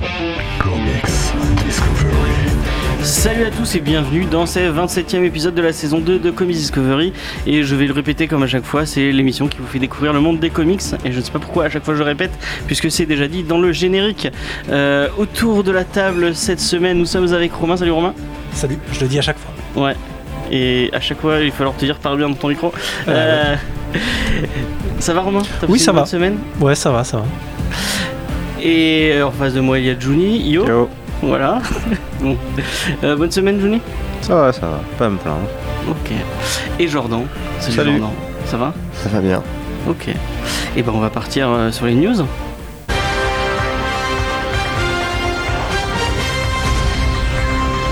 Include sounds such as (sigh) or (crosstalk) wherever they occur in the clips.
Comics Discovery. Salut à tous et bienvenue dans ce 27e épisode de la saison 2 de Comics Discovery. Et je vais le répéter comme à chaque fois, c'est l'émission qui vous fait découvrir le monde des comics. Et je ne sais pas pourquoi à chaque fois je répète, puisque c'est déjà dit dans le générique. Euh, autour de la table cette semaine, nous sommes avec Romain. Salut Romain. Salut, je le dis à chaque fois. Ouais. Et à chaque fois, il va falloir te dire parle bien dans ton micro. Euh, ça va Romain? T'as Oui, ça une va. bonne semaine? Ouais, ça va, ça va. Et euh, en face de moi, il y a Juni. Yo. Voilà. (laughs) bon. Euh, bonne semaine, Juni. Ça va, ça va, pas à me plaindre. Ok. Et Jordan. Salut, Salut. Jordan. Ça va? Ça va bien. Ok. Et ben on va partir euh, sur les news.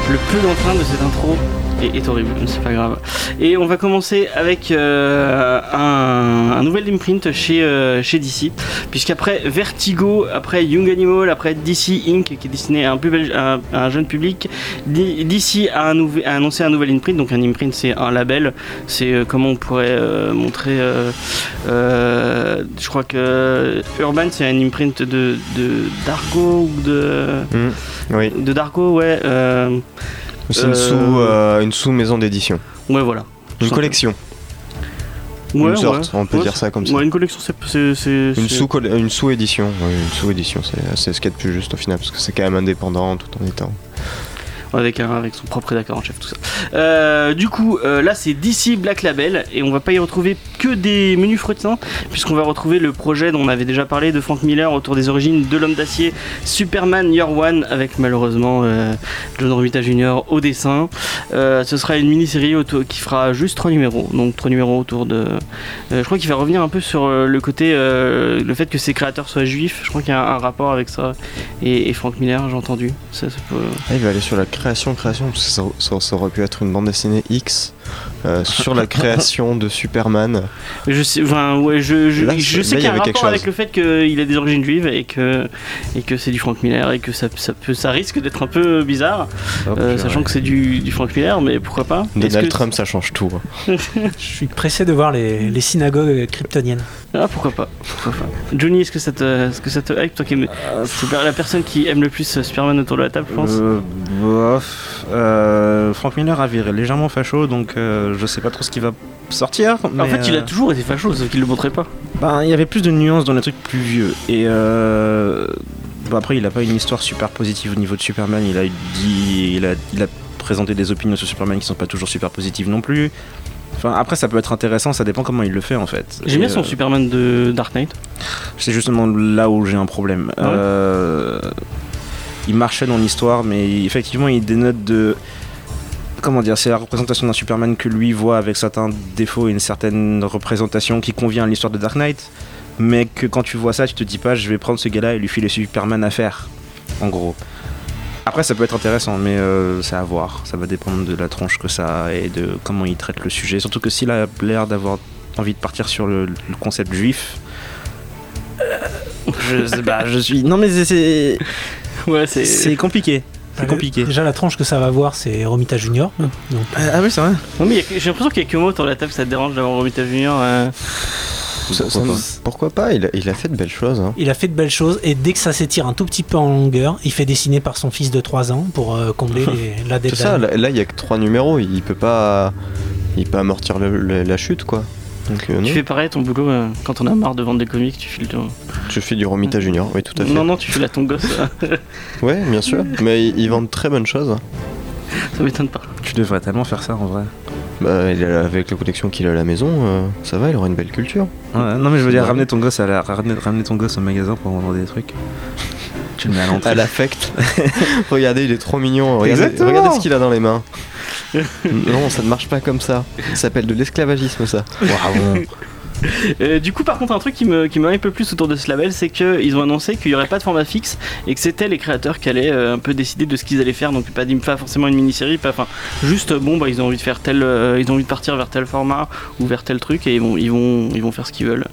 Le peu d'entrain de cette intro est, est horrible, mais c'est pas grave. Et on va commencer avec euh, un, un nouvel imprint chez, euh, chez DC, puisqu'après Vertigo, après Young Animal, après DC Inc., qui est destiné à un, plus bel- à- à un jeune public, DC a, un a annoncé un nouvel imprint. Donc un imprint, c'est un label, c'est euh, comment on pourrait euh, montrer. je crois que Urban, c'est un imprint de, de Dargo ou de. Oui, De Dargo, ouais. C'est une Euh, sous euh, une sous maison d'édition, ouais, voilà. une collection, Ouais, une sorte, ouais. on peut Ouais, dire ça comme ça. Une collection, c'est. Une c'est- sous une sous édition, une sous édition, c'est c'est ce qu'il y a de plus juste au final parce que c'est quand même indépendant tout en étant. avec, un, avec son propre rédacteur en chef, tout ça. Euh, du coup, euh, là c'est DC Black Label et on va pas y retrouver que des menus frettins, puisqu'on va retrouver le projet dont on avait déjà parlé de Frank Miller autour des origines de l'homme d'acier, Superman Year One, avec malheureusement euh, John Romita Jr. au dessin. Euh, ce sera une mini-série qui fera juste trois numéros, donc trois numéros autour de. Euh, je crois qu'il va revenir un peu sur le côté, le fait que ses créateurs soient juifs. Je crois qu'il y a un, rapport avec ça et, Frank Miller, j'ai entendu. Ça, ça peut- Ah, il va aller sur la création, création, parce que ça aurait pu être une bande dessinée X euh, sur la création de Superman. Je sais, enfin, ouais, je, je, Là, je c'est- sais là, il y qu'il y a un avait quelque rapport avec le fait qu'il a des origines juives et que, et que c'est du Frank Miller et que ça, ça, peut, ça risque d'être un peu bizarre, euh, sachant que c'est du, du Frank Miller, mais pourquoi pas? Donald que- Trump, ça change tout. hein. (laughs) Je suis pressé de voir les, les synagogues kryptoniennes. Ah, pourquoi pas, pourquoi pas. Johnny, est-ce que ça te, est-ce que ça te hype toi qui aime- C'est la personne qui aime le plus Superman autour de la table, je pense? Euh, bof. Euh, Frank Miller a viré légèrement facho, donc euh, je sais pas trop ce qui va sortir. en fait, il a euh, toujours été facho, sauf qu'il le montrait pas. ben, il y avait plus de nuances dans les trucs plus vieux. Et euh, bon, après, il a pas une histoire super positive au niveau de Superman. Il a dit, il a, il a présenté des opinions sur Superman qui sont pas toujours super positives non plus. Enfin, après, ça peut être intéressant, ça dépend comment il le fait en fait. J'aime bien son euh, Superman de Dark Knight. C'est justement là où j'ai un problème. Ah ouais Euh, il marchait dans l'histoire, mais effectivement, il dénote de. Comment dire C'est la représentation d'un Superman que lui voit avec certains défauts et une certaine représentation qui convient à l'histoire de Dark Knight. Mais que quand tu vois ça, tu te dis pas, je vais prendre ce gars-là et lui filer Superman à faire. En gros. Après, ça peut être intéressant, mais euh, c'est à voir. Ça va dépendre de la tronche que ça a et de comment il traite le sujet. Surtout que s'il a l'air d'avoir envie de partir sur le, le concept juif, je, sais pas, je suis. Non, mais c'est- c'est. Ouais, c'est. C'est compliqué. C'est compliqué. Déjà, la tranche que ça va voir, c'est Romita Junior. Donc, Ah oui, c'est vrai. Non, mais j'ai l'impression qu'il y a que moi autour de la table, ça te dérange d'avoir Romita Junior. euh. Ça- ça- pourquoi pas il a, il a fait de belles choses. hein. il a fait de belles choses et dès que ça s'étire un tout petit peu en longueur, il fait dessiner par son fils de 3 ans pour euh, combler (laughs) les- la C'est ça, là, il y a que trois numéros, il peut pas, il peut amortir le- le- la chute quoi. Donc euh. Tu fais pareil ton boulot euh, quand on a marre de vendre des comics, tu files ton. je fais du Romita Junior, oui tout à fait. Non, non, tu files à ton gosse, (laughs) Ouais, bien sûr, mais ils, ils vendent très bonnes choses. ça m'étonne pas. Tu devrais tellement faire ça en vrai. Bah, il a- avec la collection qu'il a à la maison, euh, ça va, il aura une belle culture. Ouais, non, mais je veux dire, Ouais. ramener ton gosse à la, ramener, ramener ton gosse au magasin pour vendre des trucs. Tu le mets à l'entrée. À l'affect. (laughs) regardez, il est trop mignon. Regardez, Exactement. regardez ce qu'il a dans les mains. Non, ça ne marche pas comme ça. Ça s'appelle de l'esclavagisme, ça. Euh, du coup, par contre, un truc qui me, qui un peu plus autour de ce label, c'est qu'ils ont annoncé qu'il n'y aurait pas de format fixe et que c'était les créateurs qui allaient euh, un peu décider de ce qu'ils allaient faire. Donc, pas, forcément une mini-série, pas, enfin, juste bon, bah, ils ont envie de faire tel, euh, ils ont envie de partir vers tel format ou vers tel truc et ils vont, ils vont, ils vont faire ce qu'ils veulent.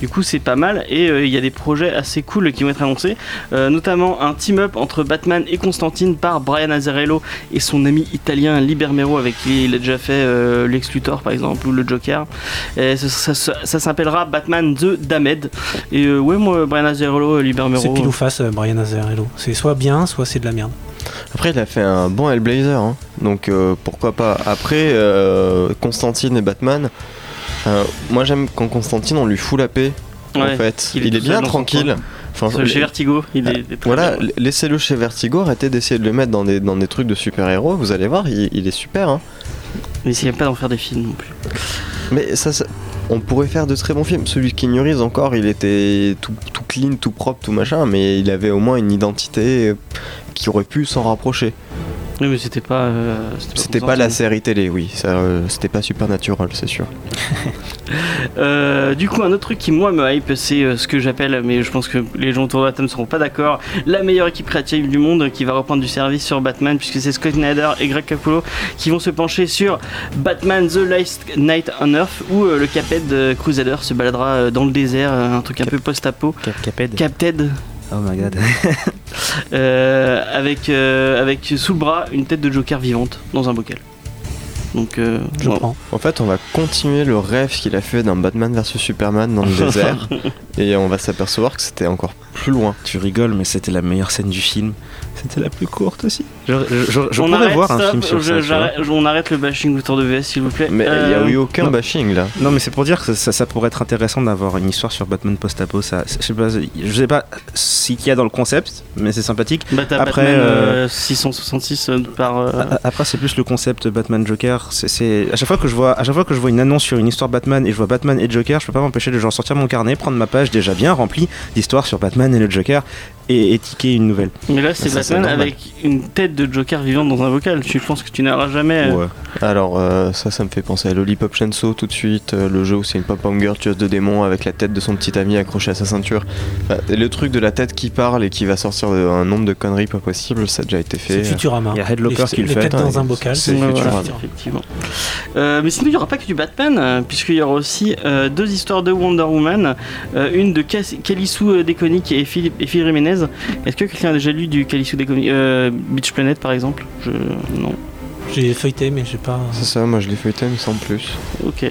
Du coup, c'est pas mal et il y a des projets assez cool qui vont être annoncés, notamment un team-up entre Batman et Constantine par Brian Azzarello et son ami italien Libermero avec qui il a déjà fait Lex par exemple ou le Joker. S'appellera Batman The Damed. Et euh, ouais, moi, Brian Azzarello, Libermero. C'est pile ou face, euh, Brian Azzarello. C'est soit bien, soit c'est de la merde. Après, il a fait un bon Hellblazer, hein. donc euh, pourquoi pas. Après, Constantine et Batman, moi j'aime quand Constantine on lui fout la paix. en fait, il est, bien tranquille. Enfin, chez Vertigo, il est, Voilà, laissez-le chez Vertigo, arrêtez d'essayer de le mettre dans des, dans des trucs de super-héros, vous allez voir, il, est super. Hein. Mais essayez pas d'en faire des films non plus. Mais ça, on pourrait faire de très bons films. Celui qui Reeves encore, il était tout, clean, tout propre, tout machin, mais il avait au moins une identité qui aurait pu s'en rapprocher. Oui, mais c'était pas. Euh, c'était pas, la série télé, oui. Ça, euh, c'était pas Supernatural, c'est sûr. (laughs) Euh, du coup, un autre truc qui, moi, me hype, c'est ce que j'appelle, mais je pense que les gens autour de la table ne seront pas d'accord, la meilleure équipe créative du monde qui va reprendre du service sur Batman, puisque c'est Scott Snyder et Greg Capullo qui vont se pencher sur Batman The Last Night on Earth, où le Caped Crusader se baladera dans le désert, un truc un peu post-apo. Caped. Caped. Oh my god. (laughs) Euh, avec, euh, avec sous le bras une tête de Joker vivante dans un bocal. Donc, euh, je prends. En fait, on va continuer le rêve qu'il a fait d'un Batman vs Superman dans le (laughs) désert, et on va s'apercevoir que c'était encore plus loin. Tu rigoles, mais c'était la meilleure scène du film. C'était la plus courte aussi. Je, je, on pourrais voir un film sur ça. On arrête le bashing autour de VS, s'il vous plaît. Mais il n'y a eu aucun bashing là. Non, mais c'est pour dire que ça, ça, pourrait être intéressant d'avoir une histoire sur Batman post-apo. Ça, je sais pas, je sais pas ce qu'il y a dans le concept, mais c'est sympathique. Bah, après, Batman, 666 euh, par. Après, c'est plus le concept Batman Joker c'est à chaque fois que je vois à chaque fois que je vois une annonce sur une histoire Batman et je vois Batman et Joker, je peux pas m'empêcher de genre sortir mon carnet, prendre ma page déjà bien remplie d'histoires sur Batman et le Joker et étiquer une nouvelle. Mais là, c'est Batman avec une tête de Joker vivante dans un vocal. Je pense que tu n'auras jamais. Euh, ouais. Alors, euh, ça, ça me fait penser à Lollipop Chainsaw tout de suite. Euh, le jeu où c'est une pop girl tueuse de démons avec la tête de son petit ami accrochée à sa ceinture. le truc de la tête qui parle et qui va sortir un nombre de conneries pas possibles, ça a déjà été fait. C'est Futurama. Il y a Headlocker qui le fait. dans un bocal. C'est Futurama. effectivement. mais sinon, il n'y aura pas que du Batman, puisqu'il y aura aussi deux histoires de Wonder Woman. une de Kelly Sue Deconic et Phil, et Est-ce que quelqu'un a déjà lu du Calicio des euh, Beach Planet par exemple? Je... Non. J'ai feuilleté, mais j'ai pas. C'est ça, moi je l'ai feuilleté, mais sans plus. Ok.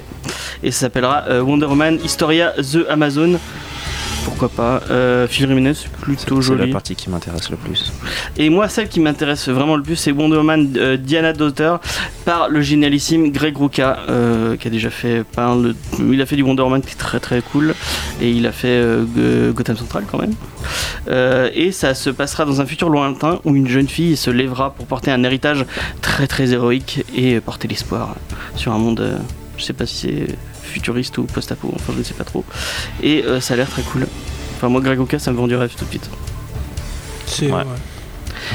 Et ça s'appellera euh, Wonder Woman Historia The Amazon pourquoi pas. Euh, Phil c'est plutôt joli. C'est la partie qui m'intéresse le plus. Et moi, celle qui m'intéresse vraiment le plus, c'est Wonder Woman euh, Diana Daughter par le génialissime Greg Rucka, euh, qui a déjà fait pas Il a fait du Wonder Woman qui est très très cool, et il a fait euh, Gotham Central quand même. et ça se passera dans un futur lointain où une jeune fille se lèvera pour porter un héritage très très héroïque et porter l'espoir sur un monde. je sais pas si c'est futuriste ou post-apo, enfin je ne sais pas trop. Et euh, ça a l'air très cool. Enfin moi Greg Oka ça me vend du rêve tout de suite. C'est ouais.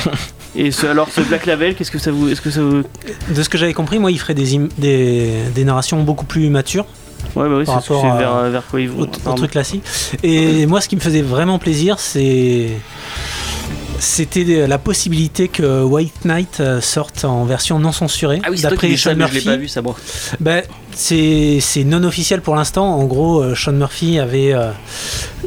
(laughs) Et ce, alors ce Black Label, qu'est-ce que ça vous, est-ce que ça vous... De ce que j'avais compris, moi, il ferait des, des, des narrations beaucoup plus matures. Ouais, bah oui, c'est vers, vers, quoi ils vont. Au, truc classique. Et moi, ce qui me faisait vraiment plaisir, c'est c'était la possibilité que White Knight euh, sorte en version non censurée. Ah oui, d'après Sean Murphy. Je pas vu ça. Ben, c'est non officiel pour l'instant. En gros, euh, Sean Murphy avait, euh,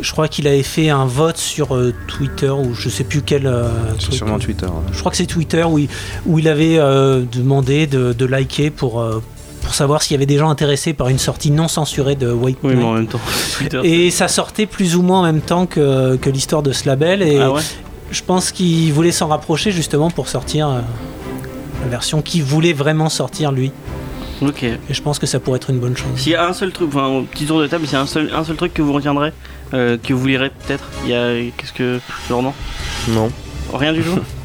je crois qu'il avait fait un vote sur Twitter ou je sais plus quel. C'est sûrement Twitter. Je crois que c'est Twitter où il, où il avait demandé de, de, liker pour pour savoir s'il y avait des gens intéressés par une sortie non censurée de White oui, Mais en même temps. (laughs) et ça sortait plus ou moins en même temps que, que l'histoire de ce label. Et, ah ouais? Je pense qu'il voulait s'en rapprocher justement pour sortir euh, la version qu'il voulait vraiment sortir lui. Ok. Et je pense que ça pourrait être une bonne chose. S'il y a un seul truc, enfin, au petit tour de table, s'il y a un seul, un seul truc que vous retiendrez, euh, que vous lirez peut-être, il y a. Qu'est-ce que. Genre non Non. Rien du tout? (laughs)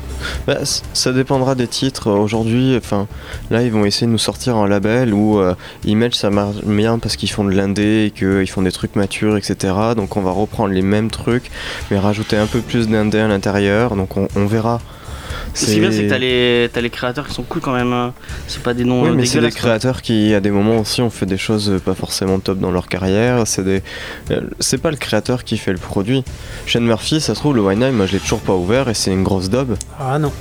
Bah, ça dépendra des titres. Aujourd'hui, enfin, là, ils vont essayer de nous sortir un label où euh, Image ça marche bien parce qu'ils font de l'indé et qu'ils font des trucs matures, etc. Donc, on va reprendre les mêmes trucs, mais rajouter un peu plus d'indé à l'intérieur. Donc, on, verra Ce qui est bien, c'est que t'as les, t'as les créateurs qui sont cool quand même. hein. C'est pas des noms Oui, euh, mais c'est des créateurs qui, à des moments aussi, ont fait des choses pas forcément top dans leur carrière. C'est des, euh, c'est pas le créateur qui fait le produit. Shane Murphy, ça se trouve, le Wine moi je l'ai toujours pas ouvert et c'est une grosse daube. Ah non.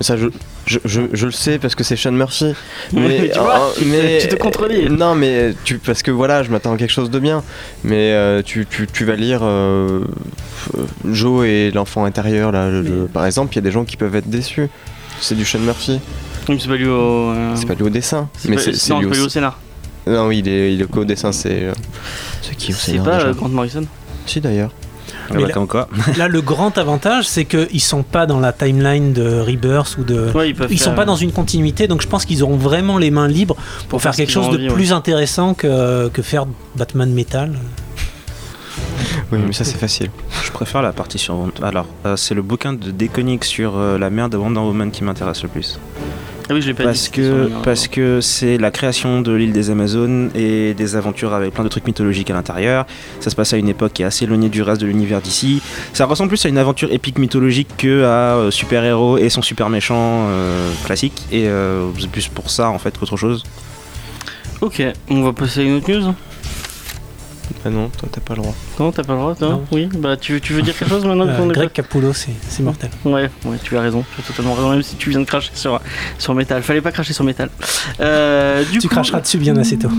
Ça, je, je, je, je le sais parce que c'est Shane Murphy. (laughs) Mais tu vois, euh, tu te- mais- tu te contredis. Non, mais tu, parce que voilà, je m'attends à quelque chose de bien. Mais euh, tu, tu, tu vas lire euh, Joe et l'enfant intérieur, là, le- le- par exemple, il y a des gens qui peuvent être déçus. C'est du Shane Murphy. C'est pas lié au. euh, C'est pas lié au dessin. c'est Mais pas- c'est c'est c'est pas lié au au scénar. Non, oui, il est, il est qu'au dessin, c'est. euh, C'est qui au C'est scénar pas déjà euh, Grant Morrison Si d'ailleurs. Ah bah, là- comme quoi. (laughs) Là, le grand avantage, c'est qu'ils sont pas dans la timeline de Rebirth ou de. Ouais, ils peuvent Ils sont pas dans une continuité, donc je pense qu'ils auront vraiment les mains libres pour, faire quelque chose de ouais. plus intéressant que, que faire Batman Metal. Oui, mais ça c'est facile. Je préfère la partie sur. Alors, euh, c'est le bouquin de Déconic sur euh, la mère de Wonder Woman qui m'intéresse le plus. Ah oui, je l'ai pas Parce dit. que parce que c'est la création de l'île des Amazones et des aventures avec plein de trucs mythologiques à l'intérieur. Ça se passe à une époque qui est assez éloignée du reste de l'univers d'ici. Ça ressemble plus à une aventure épique mythologique que à euh, super héros et son super méchant euh, classique. Et euh, c'est plus pour ça en fait qu'autre chose. Ok, on va passer à une autre news. Ah non, toi t'as pas le droit. Non, t'as pas le droit, toi Non. Oui, bah tu, tu veux dire quelque chose maintenant Euh, qu'on est Greg Capullo, c'est c'est mortel. Ouais, ouais, tu as raison, tu as totalement raison, même si tu viens de cracher sur, sur métal. Fallait pas cracher sur métal. Euh, du Tu coup, cracheras dessus bien assez tôt. (laughs)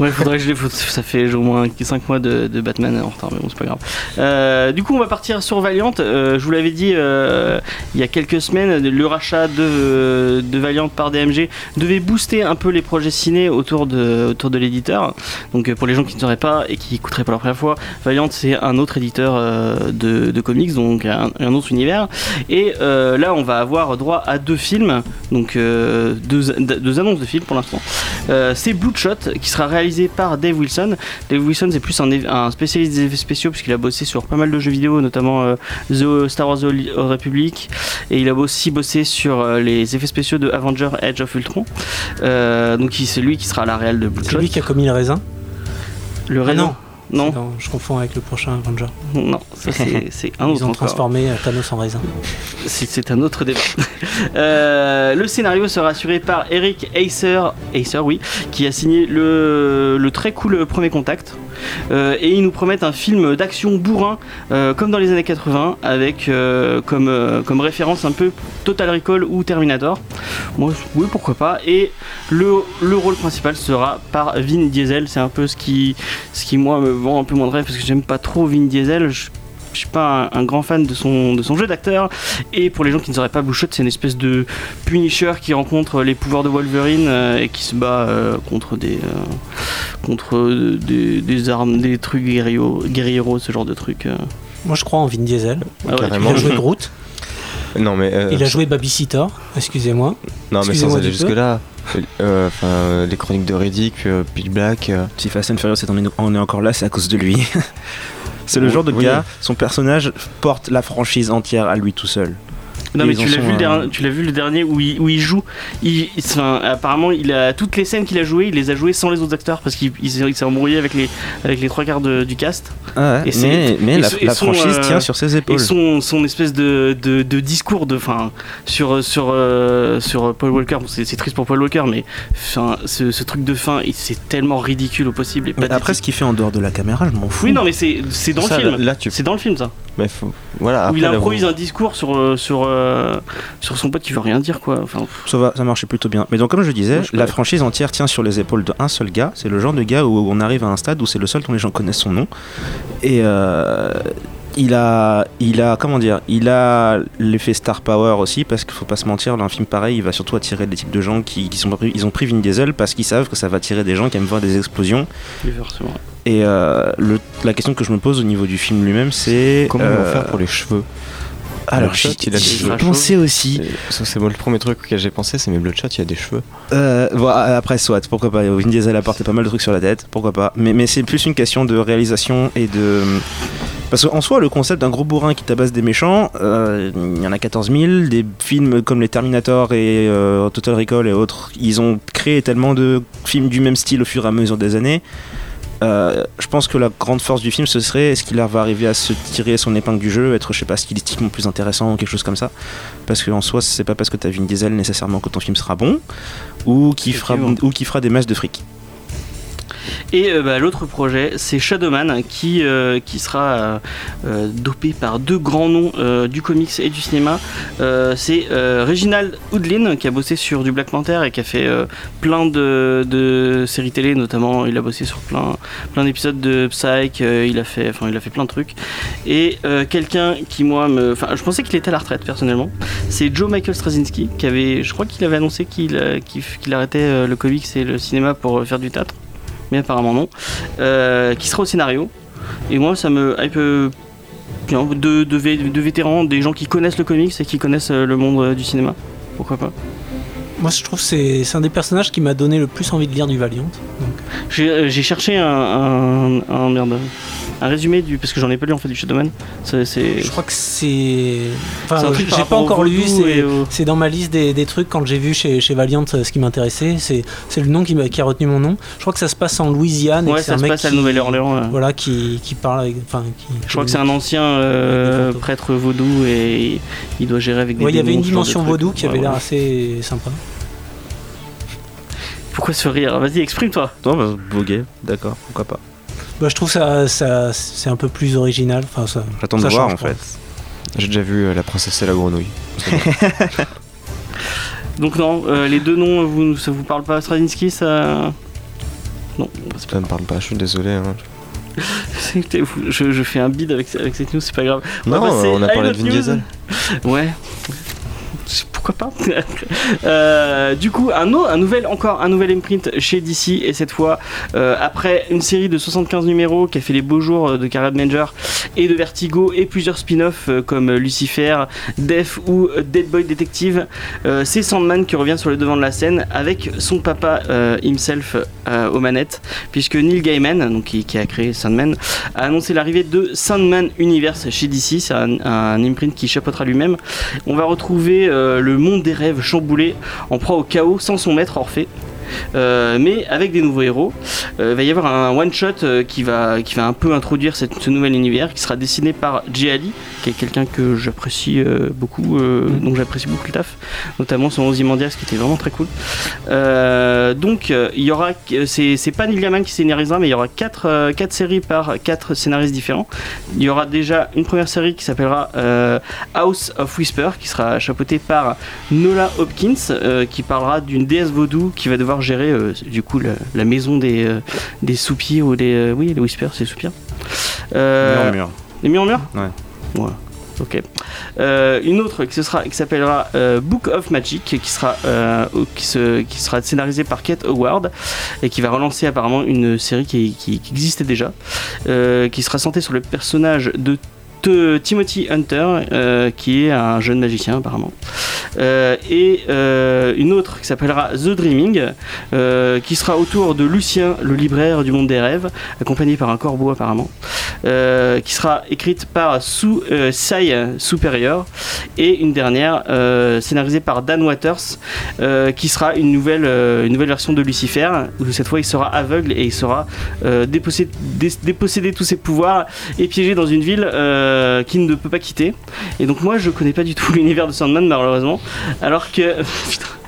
Ouais, faudrait que je les Ça fait au moins 5 mois de, de Batman en retard, mais bon, c'est pas grave. Euh, du coup, on va partir sur Valiant. Euh, je vous l'avais dit euh, il y a quelques semaines, le rachat de, de Valiant par DMG devait booster un peu les projets ciné autour de, autour de l'éditeur. Donc, euh, pour les gens qui ne sauraient pas et qui écouteraient pas la première fois, Valiant c'est un autre éditeur euh, de, de comics, donc un, un autre univers. Et euh, là, on va avoir droit à deux films, donc euh, deux, deux annonces de films pour l'instant. C'est Bloodshot qui sera réalisé par Dave Wilson. Dave Wilson c'est plus un, un spécialiste des effets spéciaux puisqu'il a bossé sur pas mal de jeux vidéo, notamment The Star Wars The Li- Republic et il a aussi bossé sur les effets spéciaux de Avenger Edge of Ultron. Donc c'est lui qui sera à la réelle de C'est Bloodshot. lui qui a commis le raisin? Le Ah raisin non. Je confonds avec le prochain Avenger. non, ça (laughs) c'est un autre Ils ont encore. transformé euh, Thanos en raisin. (laughs) C'est- C'est un autre débat. (laughs) Euh, le scénario sera assuré par Eric Acer, Acer oui, qui a signé le, le très cool Premier Contact. Euh, et ils nous promettent un film d'action bourrin, euh, comme dans les années 80, avec euh, comme, comme référence un peu Total Recall ou Terminator. Moi, oui, pourquoi pas. Et le, le rôle principal sera par Vin Diesel. C'est un peu ce qui, ce moi, me vend un peu moins de rêve, parce que j'aime pas trop Vin Diesel. Je suis pas un, un grand fan de son, de son jeu d'acteur. Et pour les gens qui ne sauraient pas, Bloodshot, c'est une espèce de Punisher qui rencontre les pouvoirs de Wolverine euh, et qui se bat euh, contre des euh, contre des, des armes, des trucs guerrieros, guerrieros, ce genre de trucs. euh. Moi, je crois en Vin Diesel. Ah ouais, Carrément. Il a joué Groot, (laughs) Non, mais. euh, il a joué Babysitter, excusez-moi. Non, mais Excusez-moi sans aller jusque-là. Euh, Enfin, euh, les chroniques de Riddick, euh, Pitch Black. euh, Si Fast and Furious est en- on est encore là, c'est à cause de lui. (laughs) c'est le genre de oui. gars, son personnage porte la franchise entière à lui tout seul. Non mais ils tu l'as vu, le dernier- tu l'as vu le dernier où il, où il joue. Il, il- enfin, apparemment, il a toutes les scènes qu'il a jouées, il les a jouées sans les autres acteurs parce qu'il il s'est il s'est embrouillé avec les avec les trois quarts de- du cast. Ah ouais, Et c'est- mais mais et la, son- et la son, franchise euh, tient sur ses épaules. Et son, son espèce de, de, de discours de, fin, sur, sur, euh, sur Paul Walker, bon, c'est c'est triste pour Paul Walker, mais fin, ce, ce truc de fin, c'est tellement ridicule au possible. Et Mais pathétique. après, ce qu'il fait en dehors de la caméra, je m'en fous. oui, non, mais c'est c'est dans ça, le film. Là, tu. C'est dans le film, ça. Mais faut. Voilà, où il là, improvise vous- un discours sur, euh, sur, euh, sur son pote qui veut rien dire, quoi. Enfin, Ça va, ça marchait plutôt bien. Mais donc, comme je disais, je la franchise entière tient sur les épaules d'un seul gars. C'est le genre de gars où on arrive à un stade où c'est le seul dont les gens connaissent son nom. Et euh, il a, il a, comment dire, il a l'effet star power aussi parce qu'il faut pas se mentir, un film pareil, il va surtout attirer des types de gens qui, qui sont pas pris, ils ont pris Vin Diesel parce qu'ils savent que ça va attirer des gens qui aiment voir des explosions. forcément. Et euh, le- la question que je me pose au niveau du film lui-même, c'est Comment vont euh, faire pour les cheveux? Alors, j'y pensais aussi. C'est moi le premier truc auquel j'ai pensé, c'est mais Bloodshot, il y a des cheveux. Euh, bon, après, soit, pourquoi pas. Vin Diesel a porté pas mal de trucs sur la tête, pourquoi pas. Mais, mais c'est plus une question de réalisation et de. Parce qu'en soi, le concept d'un gros bourrin qui tabasse des méchants, euh, il y en a 14 000. Des films comme les Terminator et euh, Total Recall et autres, ils ont créé tellement de films du même style au fur et à mesure des années Euh, je pense que la grande force du film, ce serait est-ce qu'il va arriver à se tirer son épingle du jeu, être, je sais pas, stylistiquement plus intéressant ou quelque chose comme ça. Parce qu'en soi, c'est pas parce que t'as vu une diesel nécessairement que ton film sera bon ou qui fera, ou fera des masses de fric. Et euh, bah, l'autre projet, c'est Shadowman, qui, euh, qui sera euh, dopé par deux grands noms du comics et du cinéma. C'est Reginald Hoodlin, qui a bossé sur du Black Panther et qui a fait plein de, de séries télé, notamment il a bossé sur plein, plein d'épisodes de Psych, il, a fait, il a fait plein de trucs. Et quelqu'un qui, moi, me. Enfin, je pensais qu'il était à la retraite personnellement. C'est Joe Michael Straczynski, qui avait. Je crois qu'il avait annoncé qu'il arrêtait le comics et le cinéma pour faire du théâtre mais apparemment non, euh, qui sera au scénario. Et moi, ça me hype euh, de, de, de vétérans, des gens qui connaissent le comics et qui connaissent euh, le monde du cinéma. Pourquoi pas Moi, je trouve que c'est un des personnages qui m'a donné le plus envie de lire du Valiant. J'ai cherché un, un, un- merde, un résumé du. Parce que j'en ai pas lu en fait du Shadowman. C'est- C'est je crois que c'est. Enfin, j'ai pas encore lu. C'est et au- c'est dans ma liste des, des trucs quand j'ai vu chez, chez Valiant euh, ce qui m'intéressait. C'est c'est le nom qui, a retenu mon nom. Je crois que ça se passe en Louisiane. et Ouais, c'est ça un se mec passe à qui- Nouvelle-Orléans. euh. Voilà, qui, qui parle avec. Enfin, qui, Je crois que c'est un ancien euh, prêtre vaudou et il doit gérer avec des Ouais, il y avait une dimension vaudou qui Ouais, avait l'air ouais. assez sympa. Pourquoi ce rire? Vas-y, exprime-toi. Non, bah, bogué, d'accord, pourquoi pas. Bah, je trouve ça, ça c'est un peu plus original. Enfin, ça, J'attends de voir change, en fait. J'ai déjà vu euh, La princesse et la grenouille. (laughs) Donc non, euh, les deux noms, vous, ça vous parle pas Straczynski, ça... Non, c'est Ça me parle pas, je suis désolé. hein. (laughs) Je, je fais un bid avec, avec cette news, c'est pas grave. Non, va on a parlé de Vin. Diesel. Ouais. Pourquoi pas (laughs) Euh, Du coup, un, nouvel, encore un nouvel imprint chez DC, et cette fois, euh, après une série de 75 numéros qui a fait les beaux jours euh, de Carrad Manger et de Vertigo, et plusieurs spin-offs comme Lucifer, Def ou Dead Boy Detective, c'est Sandman qui revient sur le devant de la scène avec son papa himself aux manettes, puisque Neil Gaiman, qui, a créé Sandman, a annoncé l'arrivée de Sandman Universe chez DC. C'est un, un imprint qui chapeautera lui-même. On va retrouver le monde des rêves chamboulé en proie au chaos sans son maître Orphée. Euh, mais avec des nouveaux héros. Euh, il va y avoir un one-shot euh, qui, va, qui va un peu introduire cette- ce nouvel univers qui sera dessiné par Jay Ali, qui est quelqu'un que j'apprécie beaucoup, euh, dont j'apprécie beaucoup le taf, notamment son Ozymandias qui était vraiment très cool. Donc il y aura, c'est c'est pas Neil Gaiman qui scénarisera, mais il y aura 4 quatre séries par 4 scénaristes différents. Il y aura déjà une première série qui s'appellera House of Whisper, qui sera chapeautée par Nola Hopkins, qui parlera d'une déesse vaudou qui va devoir gérer euh, du coup la, la maison des, euh, des soupirs ou des euh, oui les whispers, c'est soupirs. Euh, Murmure. les murmures Ouais. Ouais. Ok. Euh, une autre qui, se sera, qui s'appellera euh, Book of Magic, qui sera, euh, qui, se, qui sera scénarisée par Kate Howard et qui va relancer apparemment une série qui, qui- qui existait déjà, qui sera centrée sur le personnage de Timothy Hunter, euh, qui est un jeune magicien apparemment. Euh, et euh, une autre qui s'appellera The Dreaming, qui sera autour de Lucien, le libraire du monde des rêves, accompagné par un corbeau apparemment, qui sera écrite par Sue Sai Superior, et une dernière scénarisée par Dan Waters, qui sera une nouvelle, une nouvelle version de Lucifer, où cette fois il sera aveugle et il sera dépossédé, dé- tous ses pouvoirs et piégé dans une ville qu'il ne peut pas quitter. Et donc moi je connais pas du tout (laughs) l'univers de Sandman malheureusement, alors que... (laughs)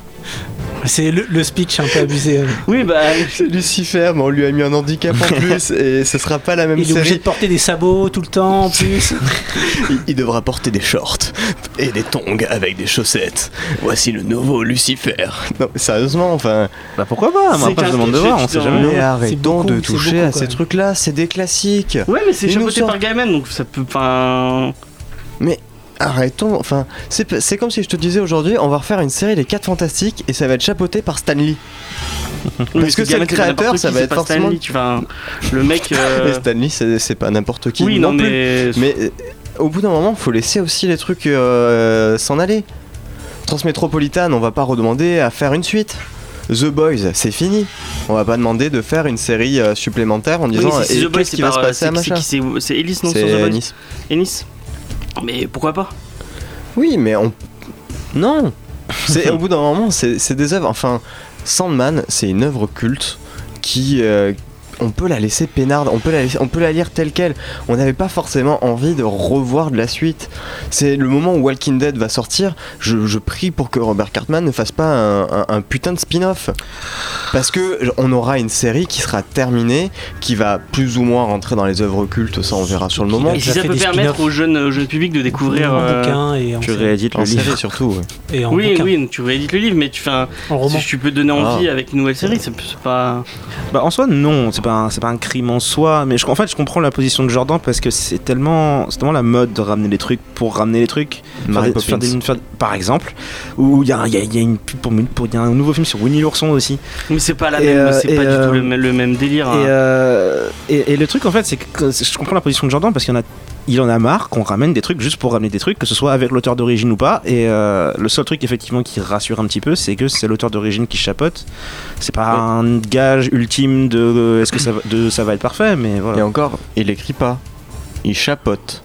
C'est le, le speech un peu abusé. euh. Oui bah... C'est Lucifer, mais on lui a mis un handicap en (laughs) plus et ce sera pas la même Il est obligé de porter des sabots tout le temps en plus. (laughs) Il, il devra porter des shorts et des tongs avec des chaussettes. Voici le nouveau Lucifer. Non, mais sérieusement, enfin. Bah pourquoi pas? Moi après je demande de voir, on sait jamais. Mais arrêtons beaucoup, de toucher beaucoup, à ces trucs-là, c'est des classiques. Ouais mais c'est chapeauté par Gaiman donc ça peut... Enfin... Arrêtons, enfin, c'est comme si je te disais aujourd'hui, on va refaire une série Les 4 Fantastiques et ça va être chapeauté par Stan Lee. (laughs) Oui, que c'est le créateur, ça va être forcément- Lee, tu vois, le mec... (laughs) euh, Et Stan Lee, c'est pas n'importe qui. Oui non, mais... Mais euh, au bout d'un moment, faut laisser aussi les trucs euh, s'en aller. Transmétropolitane, on va pas redemander à faire une suite. The Boys, c'est fini. On va pas demander de faire une série supplémentaire en Oui, disant et The Boys, qui va se passer à machin. C'est Ellis non C'est. Ennis Mais pourquoi pas Oui, mais on. Non C'est (laughs) Au bout d'un moment, c'est c'est des œuvres. Enfin, Sandman, c'est une œuvre culte qui. euh, on peut la laisser peinarde, on peut la, laisser- on peut la lire telle quelle. On n'avait pas forcément envie de revoir de la suite. C'est le moment où Walking Dead va sortir, je, je prie pour que Robert Cartman ne fasse pas un, un- un putain de spin-off. Parce que on aura une série qui sera terminée, qui va plus ou moins rentrer dans les œuvres cultes, ça on verra sur le moment. Et si ça fait peut permettre au jeune, au jeune public de découvrir. en euh, bouquin et en, Tu réédites le En livre. série surtout. ouais. et en Oui, bouquin, oui, tu réédites le livre, mais tu fais un. Si tu peux donner envie Ah. avec une nouvelle série, c'est c'est pas. Bah, en soi, non, c'est pas, un, c'est pas un crime en soi, mais je, en fait, je comprends la position de Jordan parce que c'est tellement, c'est tellement la mode de ramener les trucs pour ramener les trucs. Mary Faire des- faire Poppins. des- faire- par exemple, où il y a, il y a- y a une pub pour, pour- il y a un nouveau film sur Winnie l'ourson aussi. Mais c'est pas la Et, même, euh, c'est pas du euh, tout le, même- le même délire. hein. Et, euh, et, et le truc en fait, c'est que je comprends la position de Jordan parce qu'il y en a, il en a marre qu'on ramène des trucs juste pour ramener des trucs, que ce soit avec l'auteur d'origine ou pas. Et euh, le seul truc effectivement qui rassure un petit peu, c'est que c'est l'auteur d'origine qui chapote. C'est pas un gage ultime de euh, est-ce que ça va, de ça va être parfait, mais voilà. Et encore, il écrit pas, il chapote.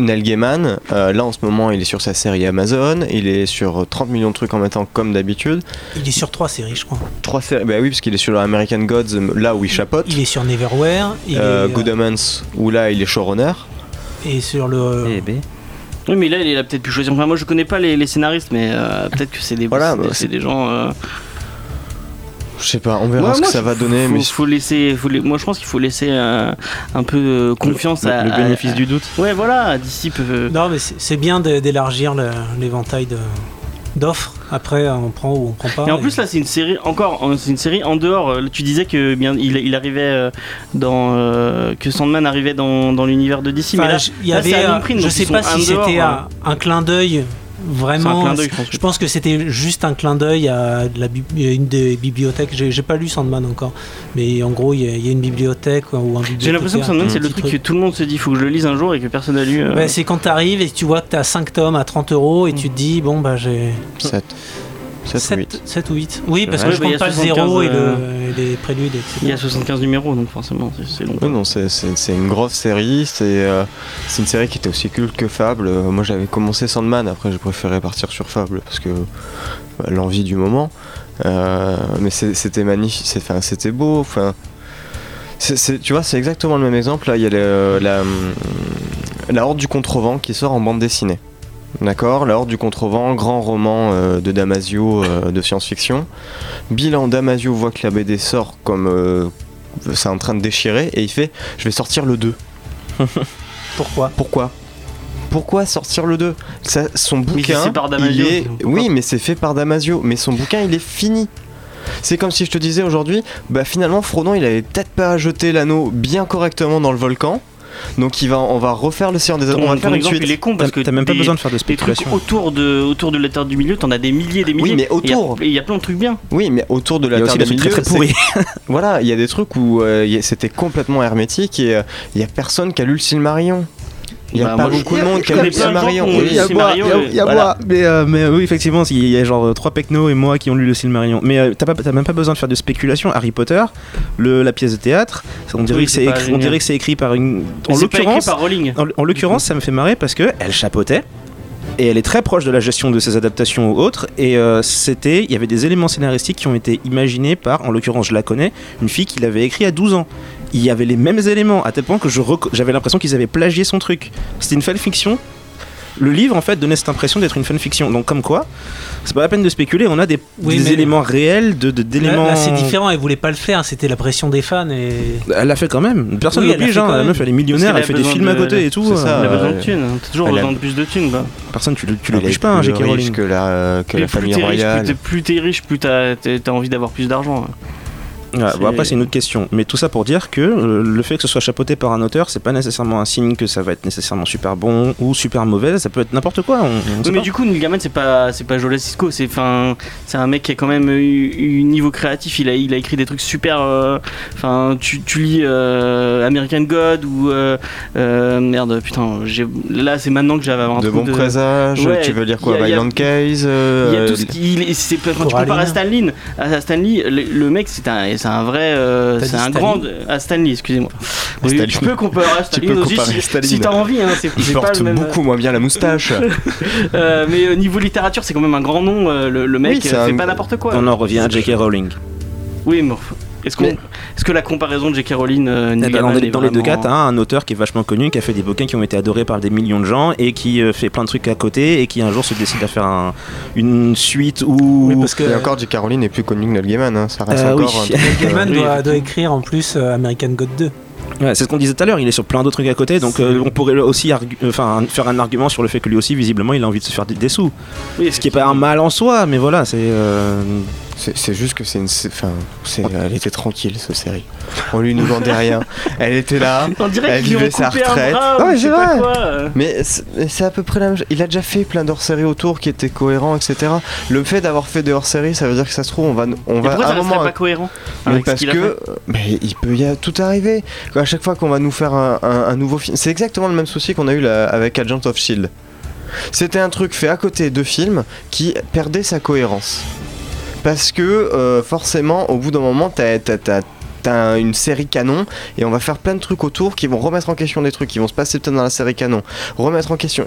Neil Gaiman, euh, là en ce moment il est sur sa série Amazon, il est sur 30 millions de trucs en même temps comme d'habitude. Il est sur trois séries, je crois. Trois séries, bah oui parce qu'il est sur American Gods, euh, là où il chapote. Il est sur Neverwhere. Il Euh, est, Good Omens, où là il est showrunner. et sur le. Eh ben. Oui, mais là, il a peut-être pu choisir. Enfin, moi, je connais pas les, les scénaristes, mais euh, peut-être que c'est des, Voilà, c'est des- bah, des gens. euh, Je sais pas, on verra Ouais, ce que ça va donner, faut, mais faut laisser, faut la- moi, je pense qu'il faut laisser euh, un peu euh, confiance le, à. le bénéfice à- du doute. Ouais, voilà, d'ici peut. Non, mais c'est bien d'élargir l'éventail de- d'offres. Après, on prend ou on prend pas. Et en plus là c'est une série encore euh, c'est une série en dehors euh, tu disais que bien il, il arrivait euh, dans euh, que Sandman arrivait dans, dans l'univers de DC Enfin, mais là, il y là, avait, euh, l'imprint, je sais pas si c'était hein. un, un clin d'œil vraiment. Un clin je pense. Je pense que c'était juste un clin d'œil à de la bib- une des bibliothèques. J'ai pas lu Sandman encore, mais en gros, il y, a- il y a une bibliothèque ou un j'ai l'impression que Sandman c'est le truc que tout le monde se dit faut que je le lise un jour et que personne n'a lu euh. C'est quand t'arrives et tu vois que t'as 5 tomes à 30 euros et tu te dis, bon, bah j'ai 7. 7 ou 8. 7, ou 8. Oui, parce Ouais, que je bah, compte a pas le 75, 0 et, le- euh, et les préludes, etc. il y a 75 numéros donc forcément c'est- long Oui, non, c'est- c'est c'est une grosse série. C'est euh, c'est une série qui était aussi culte que Fable. Euh, moi, j'avais commencé Sandman. Après, j'ai préféré partir sur Fable parce que bah, l'envie du moment. Euh, mais c'est- c'était magnifique. C'était beau. Enfin, c'est- c'est- tu vois, c'est exactement le même exemple. Là, il y a le- la, hum, la Horde du Contrevent qui sort en bande dessinée. D'accord. La Horde du Contrevent, grand roman euh, de Damasio euh, de science-fiction. Bilan Damasio voit que la BD sort comme euh, c'est en train de déchirer et il fait je vais sortir le 2. (laughs) Pourquoi? Pourquoi? Pourquoi sortir le 2 Ça, Son c'est bouquin, fait par Damasio, il est... pourquoi? Oui, mais c'est fait par Damasio, mais son bouquin, il est fini. C'est comme si je te disais aujourd'hui, bah finalement Frodon il avait peut-être pas jeté l'anneau bien correctement dans le volcan, donc il va, on va refaire le Seigneur des Anneaux, ton, on va faire une exemple suite. il est con T'as parce que t'as même pas des- besoin de faire de spéculation. autour de autour de la Terre du Milieu t'en as des milliers des milliers Oui, mais il y autour. il y, a plein de trucs bien Oui, mais autour de la Il y a Terre des trucs très très pourris. c'est- (laughs) voilà, il y a des trucs où euh, c'était complètement hermétique et euh, il y a personne qui a lu le Silmarillion. Il y a Bah, pas moi, beaucoup de monde qui je a lu connais le le Silmarillion, il y a- euh, il y a voilà. moi, mais, euh, mais oui, effectivement, il y a genre euh, trois pecnos et moi qui ont lu le Silmarillion. Mais euh, t'as pas- t'as même pas besoin de faire de spéculation. Harry Potter, le, la pièce de théâtre, on dirait Oui, que c'est écrit, on dirait que c'est écrit par une. Mais En c'est pas écrit l'occurrence, par Rowling en, en l'occurrence, ça me fait marrer parce que elle chapeautait. Et elle est très proche de la gestion de ses adaptations ou autres. Et euh, c'était, il y avait des éléments scénaristiques qui ont été imaginés par, en l'occurrence, je la connais, une fille qui l'avait écrit à 12 ans. Il y avait les mêmes éléments, à tel point que j'avais l'impression qu'ils avaient plagié son truc. C'était une fanfiction. Le livre, en fait, donnait cette impression d'être une fanfiction. Donc, comme quoi, c'est pas la peine de spéculer. On a des, Oui, des mais- éléments réels, de, de- Là, d'éléments. là, c'est différent, elle voulait pas le faire, c'était la pression des fans et. Elle l'a fait quand même. Personne Oui, elle l'oblige. fait hein. La meuf, elle est millionnaire, elle fait des a films à besoin côté et tout. c'est ça. il a Euh, besoin de thunes hein. t'as toujours elle a- besoin de plus de thunes bah. Personne, tu, le- tu Elle l'obliges pas, hein, plus J.K. Rowling. que la, que Et la plus famille t'es riche, royale. plus t'es- plus t'es riche, plus t'as t'as- t'as envie d'avoir plus d'argent. hein. Ouais, bon, après, c'est une autre question. Mais tout ça pour dire que euh, le fait que ce soit chapeauté par un auteur, c'est pas nécessairement un signe que ça va être nécessairement super bon ou super mauvais. Ça peut être n'importe quoi. On, on Oui, sait mais pas. du coup, Neil Gaiman, c'est pas, c'est pas Joel Cisco, c'est, enfin, c'est un mec qui a quand même eu, eu niveau créatif. Il a, il a écrit des trucs super. euh, Enfin, tu, tu lis euh, American God ou euh, euh, merde, putain, là, c'est maintenant que j'avais un De trou bons présages, Ouais, tu veux dire y quoi Violent Case euh, Il y a tout ce qui, c'est, enfin, tu compares à Stanley, à Stanley, le, le mec, c'est un, c'est un vrai, euh, c'est un grand, à Stanley, excusez-moi. Oui, Staline. tu peux comparer à Tu Stanley peux aussi comparer si, Staline. t'as envie, hein, c'est, Il c'est pas porte le même. beaucoup moins bien la moustache. (laughs) Euh, mais euh, niveau littérature, c'est quand même un grand nom. euh, le, le mec Oui, c'est euh, fait un- pas n'importe quoi. On en revient à J.K. Rowling. Oui, mais Est-ce qu'on, Mais- est-ce que la comparaison de J.K. Rowling euh, Eh Neil ben, dans, les, est dans les deux cas, t'as un auteur qui est vachement connu, qui a fait des bouquins qui ont été adorés par des millions de gens et qui euh, fait plein de trucs à côté et qui un jour se décide à faire un- une suite ou Oui, parce que Et encore, J. Caroline est plus connu que Neil Gaiman, hein, ça reste Euh, encore oui. un (laughs) truc, euh, Gaiman doit, écrire en plus euh, American God 2. Ouais, c'est ce qu'on disait tout à l'heure, il est sur plein d'autres trucs à côté, donc euh, on pourrait aussi enfin, faire un argument sur le fait que lui aussi, visiblement, il a envie de se faire des, des sous. Oui, Ce qui est pas un mal en soi, mais voilà, c'est. euh, C'est juste que c'est une. Enfin, elle était tranquille, cette série. On lui nous vendait rien. (laughs) Elle était là. On dirait Elle vivait sa retraite. bras Ouais, ou je c'est vrai. quoi. euh. Mais c'est mais à peu près la même chose. Il a déjà fait plein d'hors-séries autour qui étaient cohérents, etc. Le fait d'avoir fait des hors-séries, ça veut dire que ça se trouve, on va, on Et va pourquoi à ça un resterait moment. pas cohérent Mais parce que mais il peut y a tout arriver. À chaque fois qu'on va nous faire un, un- un nouveau film, c'est exactement le même souci qu'on a eu là, avec Agent of Shield. C'était un truc fait à côté de films qui perdait sa cohérence. Parce que euh, forcément, au bout d'un moment, t'as t'as- une série canon et on va faire plein de trucs autour qui vont remettre en question des trucs qui vont se passer peut-être dans la série canon. Remettre en question.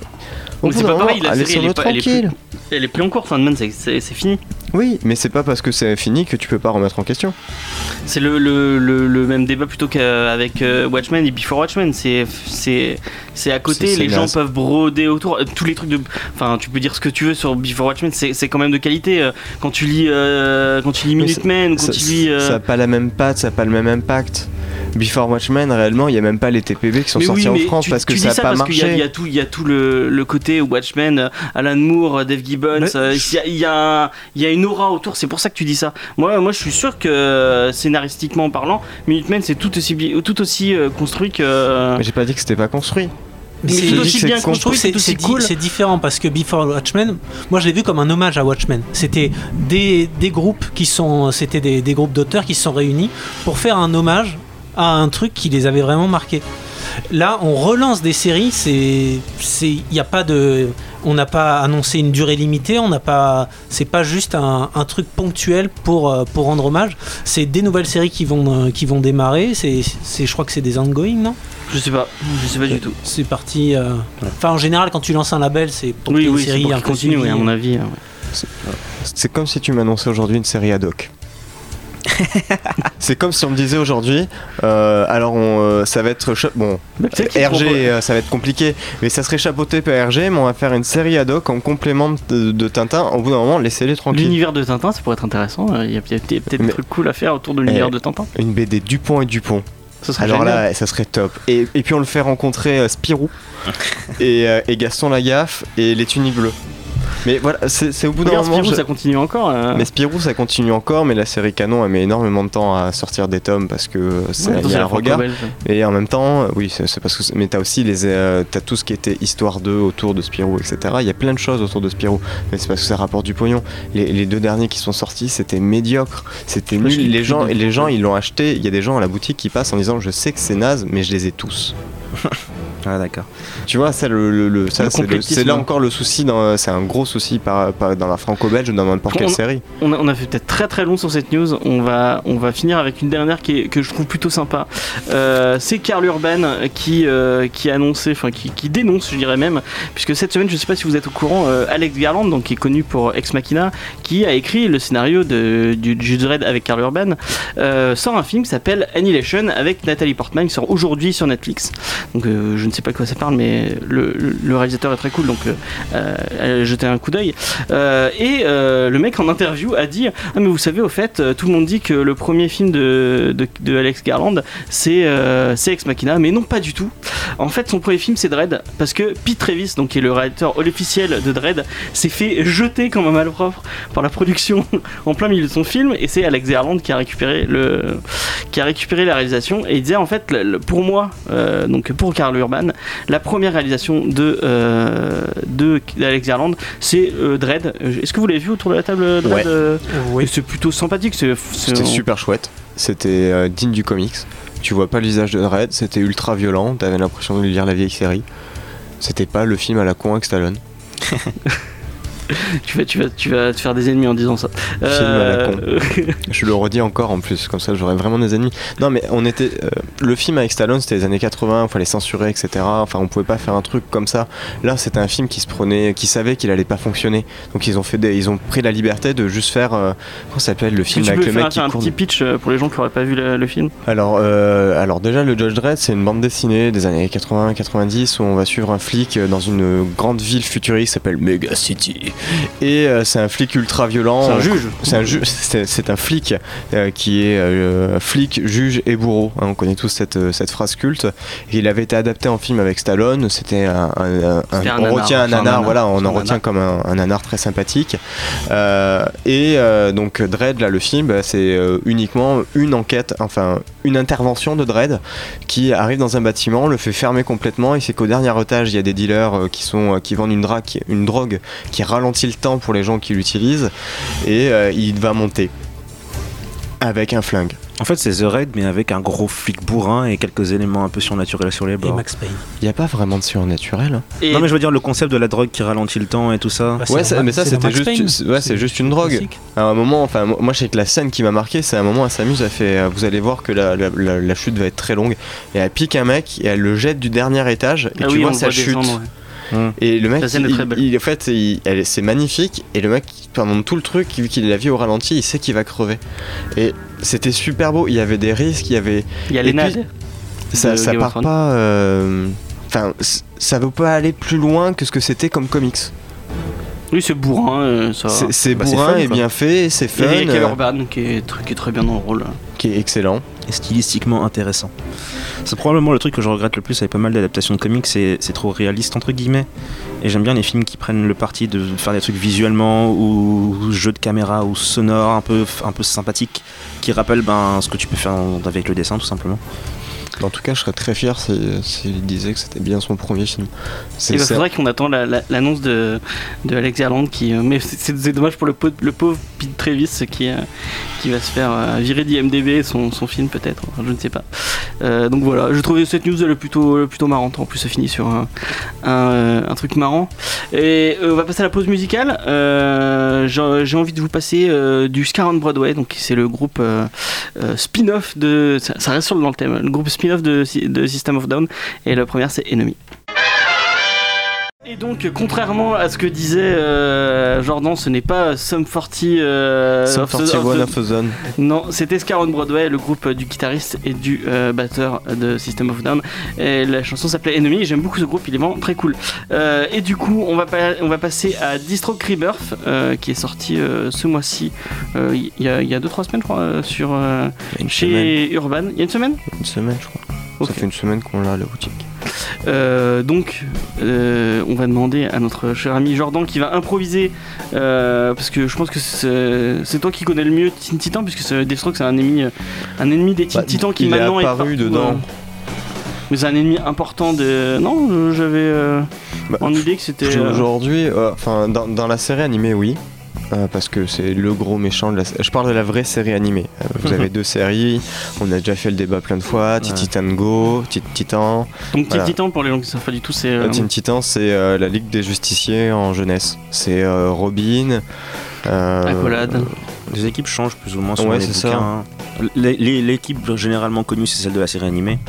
Bout c'est pas pareil, la série, elle est pas- elle est plus-. Elle est plus en cours, Sandman, c'est- fini. Oui, mais c'est pas parce que c'est fini que tu peux pas remettre en question. C'est le, le, le, le même débat plutôt qu'avec euh, Watchmen et Before Watchmen. C'est c'est c'est à côté, les gens peuvent broder autour. Euh, Tous les trucs de. Enfin, tu peux dire ce que tu veux sur Before Watchmen, c'est c'est quand même de qualité. Euh, Quand tu lis, euh, quand tu lis Minutemen, quand Ça- tu lis. euh, Ça a pas la même patte, ça a pas le même impact. Before Watchmen, réellement, il y a même pas les TPB qui sont mais sortis oui, en France tu, parce que ça dis a ça pas parce y, marché. il y a tout, y a tout le, le côté Watchmen, euh, Alan Moore, euh, Dave Gibbons. Mais- euh, Il y, a, y, y une aura autour. C'est pour ça que tu dis ça. Moi, moi, je suis sûr que scénaristiquement parlant, Minutemen c'est tout aussi bi- tout aussi construit que. Mais j'ai pas dit que c'était pas construit. Mais c'est- aussi bien construit, que c'est c'est cool. c'est différent parce que Before Watchmen, moi je l'ai vu comme un hommage à Watchmen. C'était des, des groupes qui sont, c'était des, des groupes d'auteurs qui se sont réunis pour faire un hommage à un truc qui les avait vraiment marqués. Là, on relance des séries, c'est, c'est, il n'y a pas de, on n'a pas annoncé une durée limitée, on n'a pas, c'est pas juste un, un truc ponctuel pour euh, pour rendre hommage. C'est des nouvelles séries qui vont euh, qui vont démarrer. C'est, c'est, je crois que c'est des ongoing, non? Je sais pas, je sais pas du tout. c'est parti. euh, Enfin, en général, quand tu lances un label, c'est pour Oui, y une série pour continue, à mon avis. euh, ouais. C'est comme si tu m'annonçais aujourd'hui une série ad hoc. (laughs) c'est comme si on me disait aujourd'hui, euh, alors on, euh, ça va être bon, RG, euh, ça va être compliqué, mais ça serait chapeauté par RG, mais on va faire une série ad hoc en complément de, de Tintin. Au bout d'un moment, laissez-les tranquilles. L'univers de Tintin, ça pourrait être intéressant. euh, Il y a peut-être des trucs cool à faire autour de l'univers Eh, de Tintin. Une BD Dupont et Dupont. Ça Alors génial. là, ça serait top. Et, et puis on le fait rencontrer euh, Spirou (laughs) et, euh, et Gaston Lagaffe et les tuniques bleues. Mais voilà, c'est au bout d'un moment. Spirou, je- ça continue encore. euh. Mais Spirou, ça continue encore, mais la série canon, elle met énormément de temps à sortir des tomes parce que c'est- Ouais, y a un regard. Et en même temps, oui, c'est parce que. Mais t'as aussi les, euh, t'as tout ce qui était histoire 2 autour de Spirou, etc. Il y a plein de choses autour de Spirou, mais c'est parce que ça rapporte du pognon. Les, les deux derniers qui sont sortis, c'était médiocre, c'était nul. Les gens, les gens, ils l'ont acheté. Il y a des gens à la boutique qui passent en disant, je sais que c'est naze, mais je les ai tous. (laughs) Ah, d'accord. Tu vois, ça, le, le- le- ça, Le c'est là encore le souci. C'est un gros souci par, par- dans la franco-belge ou dans n'importe quelle série. On a, on a fait peut-être très très long sur cette news. On va, on va finir avec une dernière qui est- que je trouve plutôt sympa. Euh, c'est Karl Urban qui, euh, qui a annoncé, enfin qui, qui dénonce, je dirais même, puisque cette semaine, je sais pas si vous êtes au courant, euh, Alex Garland, donc qui est connu pour Ex Machina, qui a écrit le scénario de, du Judge Dredd avec Karl Urban, euh, sort un film qui s'appelle Annihilation avec Nathalie Portman, qui sort aujourd'hui sur Netflix. Donc euh, je ne sais pas de quoi ça parle, mais le, réalisateur est très cool, donc euh, euh, un coup d'œil. Euh, et le mec en interview a dit Ah, mais vous savez, au fait, tout le monde dit que le premier film de, de, Alex Garland c'est Ex Machina, mais non, pas du tout. En fait, son premier film c'est Dread, parce que Pete Travis, donc, qui est le réalisateur officiel de Dread, s'est fait jeter comme un malpropre par la production (laughs) en plein milieu de son film, et c'est Alex Garland qui a récupéré, le, qui a récupéré la réalisation. Et il disait en fait, pour moi, donc pour Karl Urban, la première réalisation de, euh, de d'Alex Garland, c'est euh, Dread. Est-ce que vous l'avez vu autour de la table Dread Ouais. euh, Oui. et C'est plutôt sympathique. C'était super chouette. C'était euh, digne du comics. Tu vois pas le visage de Dredd, c'était ultra violent, t'avais l'impression de lire la vieille série. C'était pas le film à la con avec Stallone. (laughs) (laughs) tu, vas, tu, vas, tu vas te faire des ennemis en disant ça. Film à la con. Euh, (laughs) Je le redis encore en plus, comme ça j'aurais vraiment des ennemis. Non mais on était... euh, le film avec Stallone c'était les années 80, il fallait censurer, etc. Enfin on pouvait pas faire un truc comme ça. Là c'était un film qui se prenait, qui savait qu'il allait pas fonctionner. Donc ils ont fait des, ils ont pris la liberté de juste faire... euh, comment ça s'appelle le film tu avec peux le faire mec qui un court petit pitch euh, pour les gens qui n'auraient pas vu le, le film? Alors, alors déjà, le Judge Dredd, c'est une bande dessinée des années 80-90 où on va suivre un flic dans une grande ville futuriste qui s'appelle Mega City. (laughs) Et euh, c'est un flic ultra violent. C'est un juge. C'est un, ju- c'est, c'est un flic euh, qui est euh, flic, juge et bourreau. hein, on connaît tous cette, cette phrase culte. Et il avait été adapté en film avec Stallone. C'était un, un- un- C'était un on retient un nanar, voilà, on en retient comme un, un nanar très sympathique. Euh, et euh, donc Dredd, là, le film, bah, c'est euh, uniquement une enquête, enfin une intervention de Dredd qui arrive dans un bâtiment, le fait fermer complètement. Et c'est qu'au dernier étage, il y a des dealers euh, qui sont euh, qui vendent une, dra- qui- une drogue qui ralentit le temps pour les gens qui l'utilisent, et euh, il va monter avec un flingue. En fait, c'est The Raid, mais avec un gros flic bourrin et quelques éléments un peu surnaturels sur les Et bords. Max Payne. Il n'y a pas vraiment de surnaturel. hein. Et Non, mais je veux dire, le concept de la drogue qui ralentit le temps et tout ça. Bah, Ouais, ça- mais ça, c'était juste- ouais, c'est juste une drogue. À un moment, enfin, mo- moi je sais que la scène qui m'a marqué, c'est un moment, elle s'amuse, elle fait, euh, vous allez voir que la, la- la- la chute va être très longue, et elle pique un mec, et elle le jette du dernier étage, et Ah tu oui, vois sa chute. descendre, ouais. Et le mec, il, en fait, c'est magnifique, et le mec, pendant tout le truc, vu qu'il la vie au ralenti, il sait qu'il va crever. Et c'était super beau, il y avait des risques, il y avait. Il y a Lena. puis, Ça, de ça part pas. euh, Enfin, ça veut pas aller plus loin que ce que c'était comme comics. Oui, c'est bourrin. euh, ça. C'est c'est Bah, c'est bourrin fun, et quoi. bien fait, c'est fun, Et euh, Urban qui est, qui est très bien dans le rôle. Qui est excellent. et stylistiquement intéressant. C'est probablement le truc que je regrette le plus avec pas mal d'adaptations de comics, c'est trop réaliste entre guillemets. Et j'aime bien les films qui prennent le parti de faire des trucs visuellement ou, ou jeux de caméra ou sonores un peu, un peu sympathiques qui rappellent ben, ce que tu peux faire avec le dessin tout simplement. En tout cas, je serais très fier s'il s'il disait que c'était bien son premier film. C'est c'est- faudrait qu'on attend la- la- l'annonce de, de Alex Garland qui. euh, mais c'est- dommage pour le, pauvre Pete Travis qui, euh, qui va se faire euh, virer d'IMDB son, son film peut-être. Enfin, je ne sais pas. Donc voilà, je trouvais cette news elle plutôt, plutôt marrante. En plus, ça finit sur un, un, un truc marrant. Et on va passer à la pause musicale. J'ai envie de vous passer du Scar on Broadway. Donc c'est le groupe spin-off de. Ça, ça reste sur le dans le thème. Le groupe spin-off de, System of Down. Et la première c'est Enemy. Et donc, contrairement à ce que disait euh, Jordan, ce n'est pas Sum 40 euh, Sum of the- of 41 the- of a Zone. Non, c'était Scar on Broadway, le groupe du guitariste et du euh, batteur de System of Down. Et la chanson s'appelait Enemy. J'aime beaucoup ce groupe, il est vraiment très cool. Euh, et du coup, on va, on va passer à Distro Rebirth, qui est sorti ce mois-ci, il y a 2-3 semaines, je crois, sur, chez semaine, Urban. Il y a une semaine? Une semaine, je crois. Ça fait une semaine qu'on l'a à la boutique. Euh, donc, euh, on va demander à notre cher ami Jordan qui va improviser, euh, parce que je pense que c'est toi qui connais le mieux Teen Titan, puisque Deathstroke c'est un ennemi, un ennemi des Teen Bah, Titans qui il est maintenant est, apparu partout, dedans. mais c'est un ennemi important de. Non, j'avais euh, Bah, en idée que c'était. Aujourd'hui, euh, enfin, dans, dans la série animée, oui. Euh, parce que c'est le gros méchant de la Je parle de la vraie série animée. Euh, vous avez (laughs) deux séries, on a déjà fait le débat plein de fois. Teen Ouais. Titan Go, Teen Titan. donc Teen voilà. Titan, pour les gens qui ne savent pas du tout, c'est. euh, Teen Titan, c'est euh, la Ligue des Justiciers en jeunesse. C'est euh, Robin. euh, Accolade. Les équipes changent plus ou moins sur Ouais, les c'est bouquins. Les- les- L'équipe généralement connue, c'est celle de la série animée.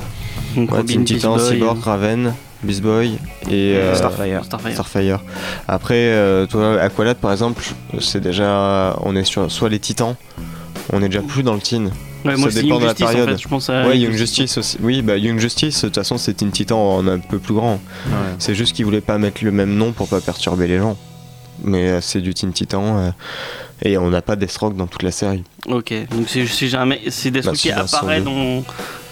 Donc ouais, Robin, Titan, Cyborg, Raven, Beast Boy et euh, Starfire. Starfire. Starfire. Après, euh, toi, Aqualad, par exemple, c'est déjà. On est sur soit les Titans. On est déjà plus dans le teen. Ouais, ça moi, dépend de la Justice, en période. fait, je pense à ouais, Young Justice aussi. Oui, bah Young Justice, de toute façon, c'est Teen Titan en un peu plus grand. Ouais. C'est juste qu'ils voulaient pas mettre le même nom pour pas perturber les gens. Mais euh, c'est du Teen Titan. Et on n'a pas Deathstroke dans toute la série. Ok, donc c'est jamais c'est des Bah, qui apparaît dans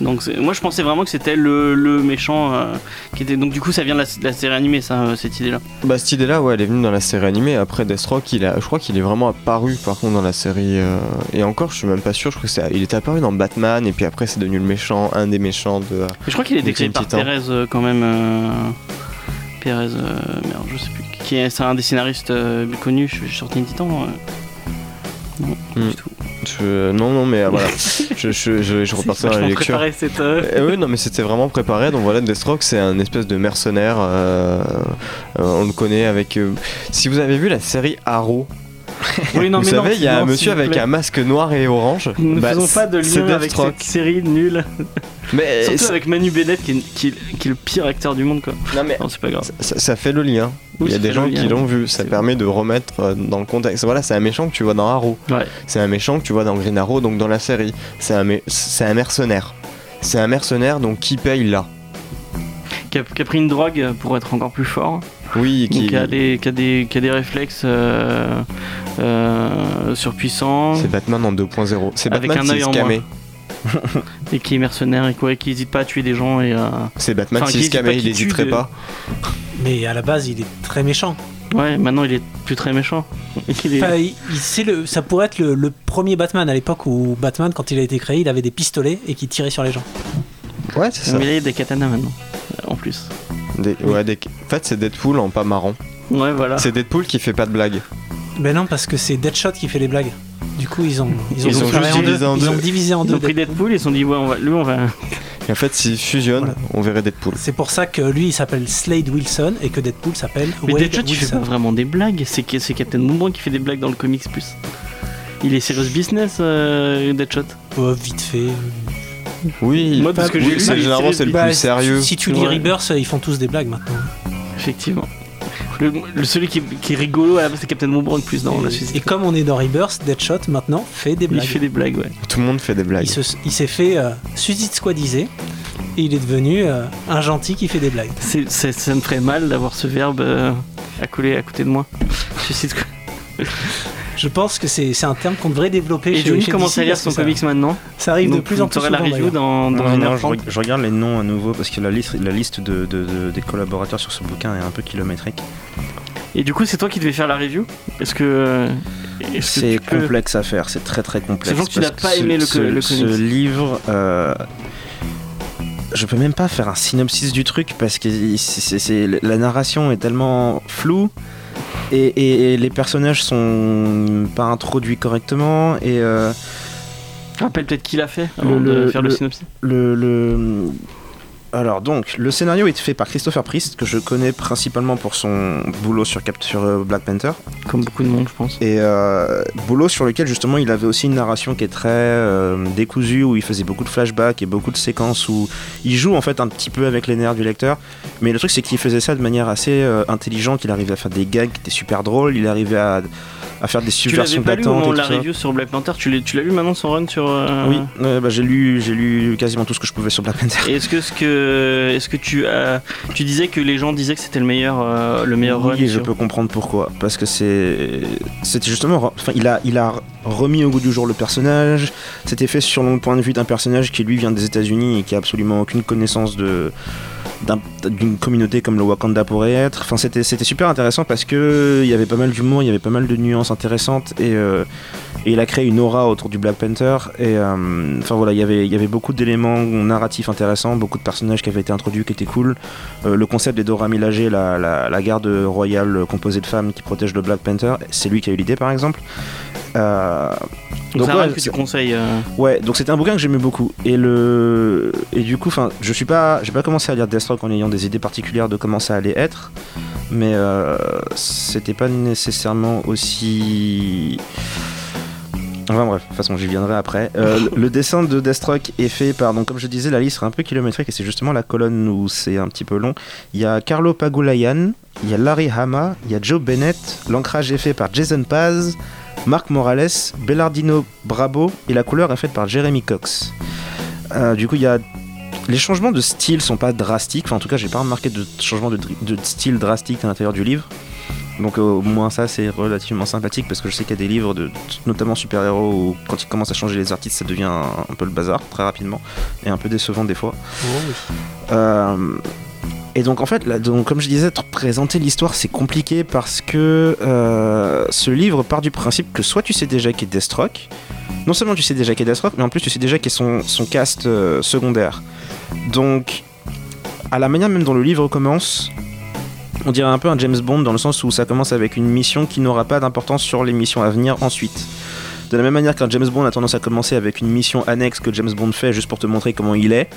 donc moi je pensais vraiment que c'était le, le méchant euh, qui était donc du coup ça vient de la, de la série animée ça euh, cette idée là. Bah cette idée-là, ouais, elle est venue dans la série animée. Après Deathstroke, il a, je crois qu'il est vraiment apparu par contre dans la série. euh, et encore, je suis même pas sûr. Je crois que c'est, il était apparu dans Batman et puis après c'est devenu le méchant, un des méchants de. je crois qu'il est décrit par euh, quand même Pérez euh, merde je sais plus qui est c'est un des scénaristes euh, connus sur Teen Titan. euh. Non, pas Hmm. du tout. Je- non, non, mais euh, voilà. (laughs) je, je, je, je repartais dans la Vachement lecture. préparé cette euh, Eh oui, non, mais c'était vraiment préparé. Donc voilà, Deathstroke, c'est un espèce de mercenaire. euh, euh, on le connaît avec. euh, Si vous avez vu la série Arrow, (laughs) Oui, non, vous mais savez, il y a un monsieur avec un masque noir et orange. Nous ne Bah, faisons pas de c'est lien avec cette série nulle. (laughs) Mais Surtout ça- avec Manu Bennett qui est, qui est- qui est le pire acteur du monde quoi. non, mais Non, c'est pas grave. ça, ça fait le lien. Oui, il y a des gens qui l'ont vu. Ça permet de remettre euh, dans le contexte. Voilà, c'est un méchant que tu vois dans Arrow. Ouais. C'est un méchant que tu vois dans Green Arrow, donc dans la série. C'est un, mé- c'est un mercenaire. C'est un mercenaire, donc qui paye là? Qui a, qui a pris une drogue pour être encore plus fort. Oui, qui. qui, a des, qui, a des, qui a des réflexes euh, euh, surpuissants. C'est Batman en 2.0. C'est Avec Batman un qui en scamé. (laughs) et qui est mercenaire et quoi, et qui hésite pas à tuer des gens et euh, C'est Batman Enfin, qui scamé, pas, il n'hésiterait de- pas. Mais à la base, il est très méchant. ouais maintenant il est plus très méchant (laughs) il est... Enfin, il- il- c'est le, ça pourrait être le, le premier Batman à l'époque où Batman, quand il a été créé, il avait des pistolets et qui tirait sur les gens. Ouais, c'est ça. mais il a des katanas maintenant en plus Des- ouais, des- En fait, c'est Deadpool en pas marrant. ouais voilà C'est Deadpool qui fait pas de blagues. Ben non, parce que c'est Deadshot qui fait les blagues. Du coup, ils ont, ils ont, Ils ont séparé juste en deux. divisé en Ils ont deux. divisé en ils deux. ont pris Deadpool et ils se sont dit ouais on va, lui on va Et en fait, s'ils fusionnent, Voilà. on verrait Deadpool. C'est pour ça que lui, il s'appelle Slade Wilson et que Deadpool s'appelle mais Wade Deadshot il fait pas vraiment des blagues c'est que- c'est Captain Boomerang qui fait des blagues dans le comics plus il est serious business euh, Deadshot Oh, vite fait. Oui, Moi, de ce que oui, j'ai lu, c'est- il est généralement c'est le Bah, plus sérieux. Si tu lis Ouais. Rebirth, ils font tous des blagues maintenant. effectivement le, le- celui qui, qui est rigolo à la base c'est Captain Boomerang plus dans la Suicide et comme on est dans Rebirth, Deadshot maintenant fait des il blagues. fait des blagues ouais Tout le monde fait des blagues. Il se- il s'est fait euh, Suicide Squadisé et il est devenu euh, un gentil qui fait des blagues. Ça me ferait mal d'avoir ce verbe euh, à coller à côté de moi. (laughs) Suicide Squad. (laughs) Je pense que c'est c'est un terme qu'on devrait développer Et Johnny commence à lire son ça- comics maintenant. Ça arrive de Donc, plus en plus souvent. la review dans, dans Non, une non, heure je, regarde les noms à nouveau parce que la liste, la liste de, de- de- des collaborateurs sur ce bouquin est un peu kilométrique. Et du coup, c'est toi qui devais faire la review Est-ce que. C'est peux- complexe à faire, c'est très très complexe. Sachant que tu n'as pas aimé le ce, le ce comics. livre, euh, je peux même pas faire un synopsis du truc parce que la narration est tellement floue et, et- et les personnages sont pas introduits correctement et euh, Rappelle peut-être qui l'a fait avant Le- de le- faire le, le- synopsis? le, le- Alors donc, le scénario est fait par Christopher Priest, que je connais principalement pour son boulot sur, Cap- sur euh, Black Panther. Comme beaucoup de monde, je pense. Et euh, boulot sur lequel justement il avait aussi une narration qui est très euh, décousue, où il faisait beaucoup de flashbacks et beaucoup de séquences où il joue en fait un petit peu avec les nerfs du lecteur. Mais le truc c'est qu'il faisait ça de manière assez euh, intelligente, il arrivait à faire des gags qui étaient super drôles, il arrivait à, à faire des Tu subversions d'attente. de la ça. review sur Black Panther Tu l'as tu lu maintenant son run sur. euh, Oui, bah, j'ai lu, j'ai lu quasiment tout ce que je pouvais sur Black Panther. Est-ce que, ce que, est-ce que tu, as- tu disais que les gens disaient que c'était le meilleur, euh, le meilleur run Oui, je peux comprendre pourquoi. Parce que c'est, c'était justement, enfin, il a, il a remis au goût du jour le personnage. C'était fait sur le point de vue d'un personnage qui lui vient des États-Unis et qui a absolument aucune connaissance de d'un- d'une communauté comme le Wakanda pourrait être. Enfin, c'était, c'était super intéressant parce que il y avait pas mal d'humour, il y avait pas mal de nuances intéressantes et, euh, et il a créé une aura autour du Black Panther. Et euh, enfin voilà, il y avait, il y avait beaucoup d'éléments narratifs intéressants, beaucoup de personnages qui avaient été introduits qui étaient cool. Euh, le concept des Dora Milaje, la, la, la garde royale composée de femmes qui protège le Black Panther, c'est lui qui a eu l'idée par exemple. Euh, Donc, ouais, que tu conseilles. euh, ouais, donc c'était un bouquin que j'aimais beaucoup. Et le et du coup, enfin, je suis pas, j'ai pas commencé à lire Deathstroke en ayant des idées particulières de comment ça allait être, mais euh, c'était pas nécessairement aussi Enfin bref, de toute façon j'y viendrai après. Euh, le- dessin de Deathstroke est fait par, donc comme je disais, la liste est un peu kilométrique et c'est justement la colonne où c'est un petit peu long. Il y a Carlo Pagulayan, il y a Larry Hama, il y a Joe Bennett, l'ancrage est fait par Jason Paz, Marc Morales, Bellardino Brabo et la couleur est faite par Jeremy Cox. Euh, du coup il y a... Les changements de style sont pas drastiques, enfin en tout cas j'ai pas remarqué de changement de, style drastique à l'intérieur du livre. Donc euh, au moins ça c'est relativement sympathique parce que je sais qu'il y a des livres, de, notamment super-héros, où quand ils commencent à changer les artistes ça devient un, un peu le bazar très rapidement et un peu décevant des fois. Euh, et donc en fait, là, donc, comme je disais, te présenter l'histoire c'est compliqué parce que euh, ce livre part du principe que soit tu sais déjà qui est Deathstroke, non seulement tu sais déjà qui est Deathstroke, mais en plus tu sais déjà qui est son, son cast euh, secondaire. Donc, à la manière même dont le livre commence, on dirait un peu un James Bond dans le sens où ça commence avec une mission qui n'aura pas d'importance sur les missions à venir ensuite. De la même manière qu'un James Bond a tendance à commencer avec une mission annexe que James Bond fait juste pour te montrer comment il est,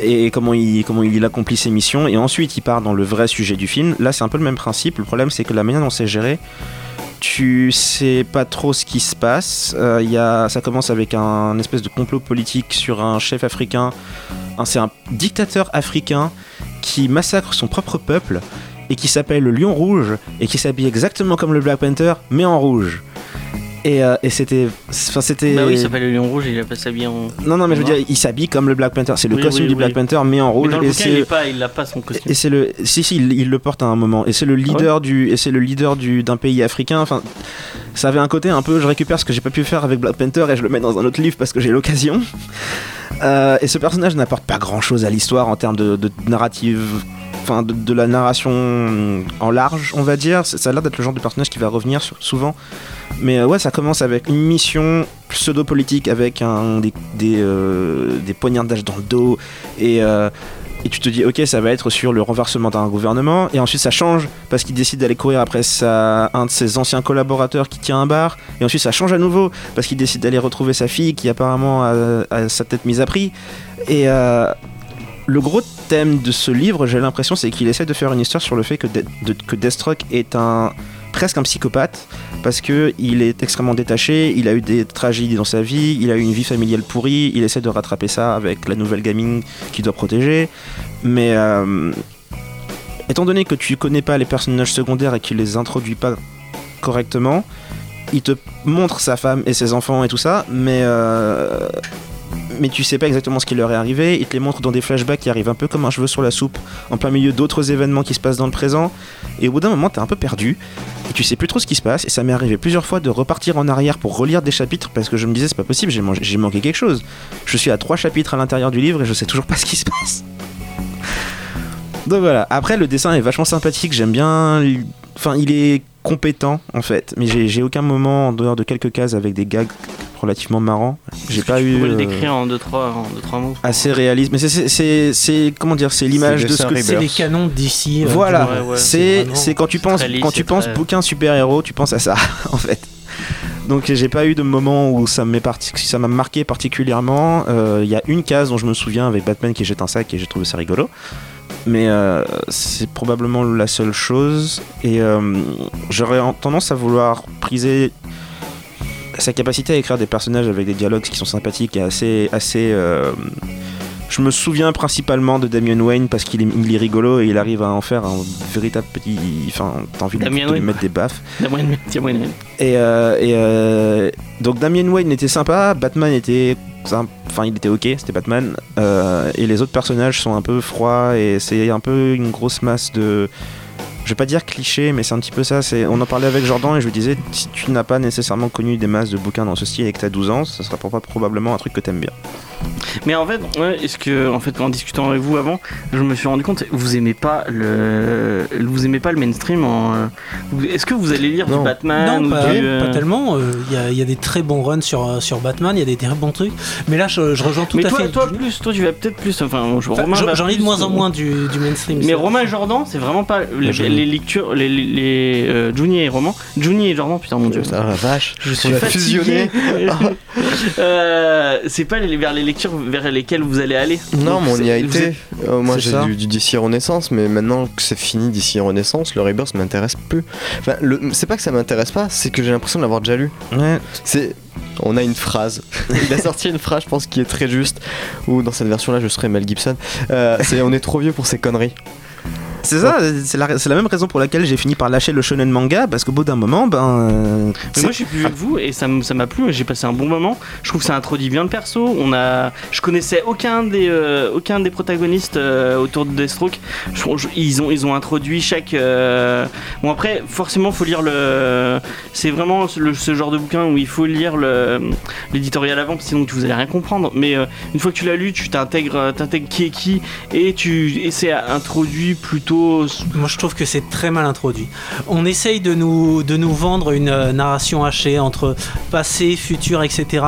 et comment il, comment il accomplit ses missions. Et ensuite, il part dans le vrai sujet du film. Là, c'est un peu le même principe. Le problème, c'est que la manière dont c'est géré, tu sais pas trop ce qui se passe. Euh, y ça commence avec un, espèce de complot politique sur un chef africain. C'est un dictateur africain qui massacre son propre peuple et qui s'appelle le Lion Rouge et qui s'habille exactement comme le Black Panther mais en rouge. Et, euh, et c'était, enfin c'était. Bah oui, il s'appelle le Lion Rouge, il a pas s'habillé en. non non mais je veux dire, il s'habille comme le Black Panther. C'est le Oui, costume oui, du. Black Panther mais en Mais rouge dans le et bouquin, il, est pas, il a pas son costume. et c'est le si si il, il le porte à un moment et c'est le leader du et c'est le leader du d'un pays africain enfin ça avait un côté un peu je récupère ce que j'ai pas pu faire avec Black Panther et je le mets dans un autre livre parce que j'ai l'occasion Euh, et ce personnage n'apporte pas grand chose à l'histoire en termes de, de narrative enfin de, la narration en large on va dire. Ça a l'air d'être le genre de personnage qui va revenir souvent. Mais euh, ouais ça commence avec une mission pseudo politique avec des des, euh, poignardages dans le dos. Et euh, et tu te dis ok ça va être sur le renversement d'un gouvernement. Et ensuite ça change parce qu'il décide d'aller courir après un de ses anciens collaborateurs qui tient un bar. Et ensuite ça change à nouveau parce qu'il décide d'aller retrouver sa fille qui apparemment a, a sa tête mise à prix. Et euh, le gros thème de ce livre j'ai l'impression c'est qu'il essaie de faire une histoire sur le fait que, De- Deathstroke est un presque un psychopathe parce que il est extrêmement détaché, il a eu des tragédies dans sa vie, il a eu une vie familiale pourrie, il essaie de rattraper ça avec la nouvelle gamine qu'il doit protéger, mais euh, étant donné que tu connais pas les personnages secondaires et qu'il les introduit pas correctement, il te montre sa femme et ses enfants et tout ça, mais euh, mais tu sais pas exactement ce qui leur est arrivé. Il te les montre dans des flashbacks qui arrivent un peu comme un cheveu sur la soupe, en plein milieu d'autres événements qui se passent dans le présent. Et au bout d'un moment, t'es un peu perdu. Et tu sais plus trop ce qui se passe. Et ça m'est arrivé plusieurs fois de repartir en arrière pour relire des chapitres parce que je me disais, c'est pas possible, j'ai manqué quelque chose. Je suis à trois chapitres à l'intérieur du livre et je sais toujours pas ce qui se passe. (laughs) Donc voilà. Après, le dessin est vachement sympathique. J'aime bien. Enfin, il est compétent en fait. Mais j'ai j'ai aucun moment en dehors de quelques cases avec des gags relativement marrants. J'ai pas tu eu. le euh, décrire en 2-3 en deux, trois mots. assez réaliste. Mais c'est- c'est- c'est c'est- comment dire, c'est l'image de ce que. C'est les canons d'ici. euh, Voilà, Ouais, ouais, c'est quand tu penses lisse, quand tu penses très- bouquin super héros, tu penses à ça (laughs) en fait. Donc j'ai pas eu de moment où ça m'est parti, ça m'a marqué particulièrement. Euh, Il y a une case dont je me souviens avec Batman qui jette un sac et j'ai trouvé ça rigolo. Mais euh, c'est probablement la seule chose. Et euh, j'aurais en- tendance à vouloir priser sa capacité à écrire des personnages avec des dialogues qui sont sympathiques et assez assez euh, je me souviens principalement de Damien Wayne parce qu'il est, il est rigolo et il arrive à en faire un véritable petit. Enfin, t'as envie de, Damian de lui Wayne. mettre des baffes. De de mettre. Et, euh, et euh, donc Damien Wayne était sympa, Batman était. Enfin, il était ok, c'était Batman. Euh, et les autres personnages sont un peu froids et c'est un peu une grosse masse de. Je vais pas dire cliché, mais c'est un petit peu ça. C'est, on en parlait avec Jordan et je lui disais si tu n'as pas nécessairement connu des masses de bouquins dans ce style et que t'as 12 ans, ça sera proba- probablement un truc que t'aimes bien. Mais en fait, ouais, est-ce que en fait en discutant avec vous avant, je me suis rendu compte vous aimez pas le vous aimez pas le mainstream en euh, est-ce que vous allez lire Non. du Batman Non, ou pas, du euh, pas tellement. euh, Il y, a- il y a des très bons runs sur, euh, sur Batman, il y a des très bons trucs. Mais là, je, je rejoins tout Mais à toi, fait. toi plus, toi tu vas peut-être plus enfin, je, Enfin, Romain j'en- lis de moins en euh, moins du, du mainstream. Mais Romain et Jordan, c'est vraiment pas les, les lectures, les, les, les, euh, Juni et Roman, Juni et Jordan, putain mon dieu. Ah la vache. Je suis fatigué. fusionné. (laughs) Euh, c'est pas les, vers les lectures vers lesquelles vous allez aller. Non, Donc, mais on y a été. êtes- Euh, moi, j'ai ça. du, du DC Renaissance, mais maintenant que c'est fini DC Renaissance, le Rebirth m'intéresse plus. Enfin, c'est pas que ça m'intéresse pas, c'est que j'ai l'impression de l'avoir déjà lu. Ouais. C'est. On a une phrase. (laughs) Il a sorti une phrase, je pense, qui est très juste. Ou dans cette version-là, je serais Mel Gibson. Euh, c'est on est trop vieux pour ces conneries. C'est ça, c'est la, c'est la même raison pour laquelle j'ai fini par lâcher le shonen manga parce qu'au bout d'un moment, ben. Mais moi je suis plus vieux que vous et ça m- ça m'a plu, j'ai passé un bon moment. Je trouve que ça introduit bien le perso. On a, je connaissais aucun des euh, aucun des protagonistes euh, autour de Deathstroke. Je- je- ils ont ils ont introduit chaque. euh, Bon après forcément faut lire le. C'est vraiment le- ce genre de bouquin où il faut lire le l'éditorial avant sinon vous allez rien comprendre. Mais une fois que tu l'as lu, tu t'intègres t'intègres qui est qui et tu et c'est introduit plutôt. Moi, je trouve que c'est très mal introduit. On essaye de nous, de nous vendre une euh, narration hachée entre passé, futur, etc.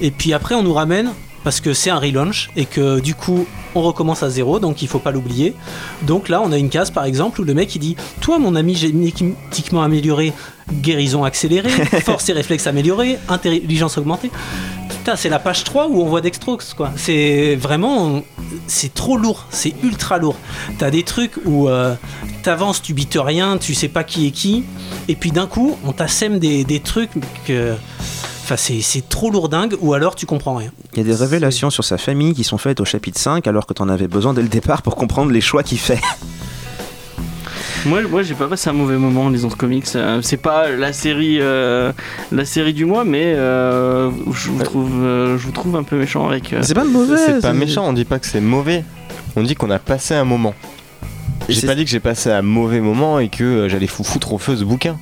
Et puis après, on nous ramène parce que c'est un relaunch et que du coup, on recommence à zéro, donc il faut pas l'oublier. Donc là, on a une case par exemple où le mec il dit Toi, mon ami génétiquement amélioré, guérison accélérée, (laughs) force et réflexe améliorés, intelligence augmentée. C'est la page 3 où on voit Dextrox, quoi. C'est vraiment. C'est trop lourd, c'est ultra lourd. T'as des trucs où euh, t'avances, tu bites rien, tu sais pas qui est qui, et puis d'un coup, on t'assème des, des trucs que. Enfin, c'est c'est trop lourdingue, ou alors tu comprends rien. Il y a des révélations sur sa famille qui sont faites au chapitre 5 alors que t'en avais besoin dès le départ pour comprendre les choix qu'il fait. Moi, moi j'ai pas passé un mauvais moment en lisant ce comics. Euh, C'est pas la série, euh, la série du mois, mais euh, je, vous trouve, euh, je vous trouve un peu méchant avec. euh, C'est pas mauvais. C'est pas méchant, on dit pas que c'est mauvais. On dit qu'on a passé un moment. J'ai pas dit que j'ai passé un mauvais moment et que j'allais fou foutre au feu ce bouquin.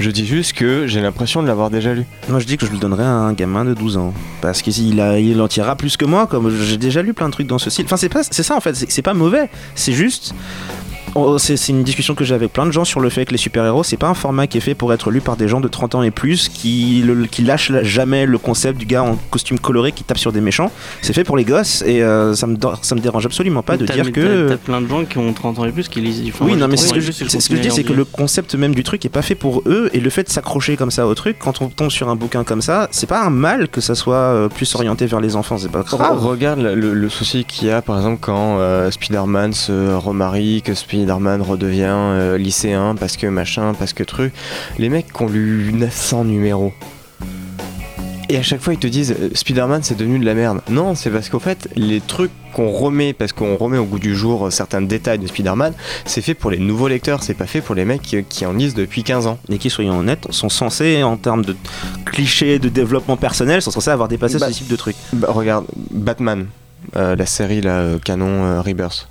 Je dis juste que j'ai l'impression de l'avoir déjà lu. Moi je dis que je le donnerais à un gamin de 12 ans. Parce qu'il il en tirera plus que moi, comme j'ai déjà lu plein de trucs dans ce style. Enfin c'est ça en fait, c'est c'est pas mauvais. C'est juste. Oh, C'est une discussion que j'ai avec plein de gens sur le fait que les super-héros, c'est pas un format qui est fait pour être lu par des gens de 30 ans et plus qui, le- qui lâchent jamais le concept du gars en costume coloré qui tape sur des méchants. C'est fait pour les gosses et euh, ça, me, ça me dérange absolument pas de dire que. T'as plein de gens qui ont 30 ans et plus qui lisent. enfin, Oui, non, mais 30 c'est ce que je, ce que dis, c'est que le concept même du truc est pas fait pour eux, et le fait de s'accrocher comme ça au truc, quand on tombe sur un bouquin comme ça, c'est pas un mal que ça soit euh, plus orienté vers les enfants, c'est pas grave. Regarde le, souci qu'il y a par exemple quand euh, Spider-Man se remarie, que Spider-Man redevient euh, lycéen parce que machin, parce que truc. Les mecs qui ont lu 900 numéros. Et à chaque fois ils te disent euh, Spider-Man c'est devenu de la merde. Non, c'est parce qu'en fait les trucs qu'on remet, parce qu'on remet au goût du jour euh, certains détails de Spider-Man, c'est fait pour les nouveaux lecteurs, c'est pas fait pour les mecs qui, qui en lisent depuis 15 ans. Et qui, soyons honnêtes, sont censés, en termes de clichés de développement personnel, sont censés avoir dépassé Bah, ce type de truc. Bah, regarde, Batman, euh, la série là, euh, canon euh, Rebirth.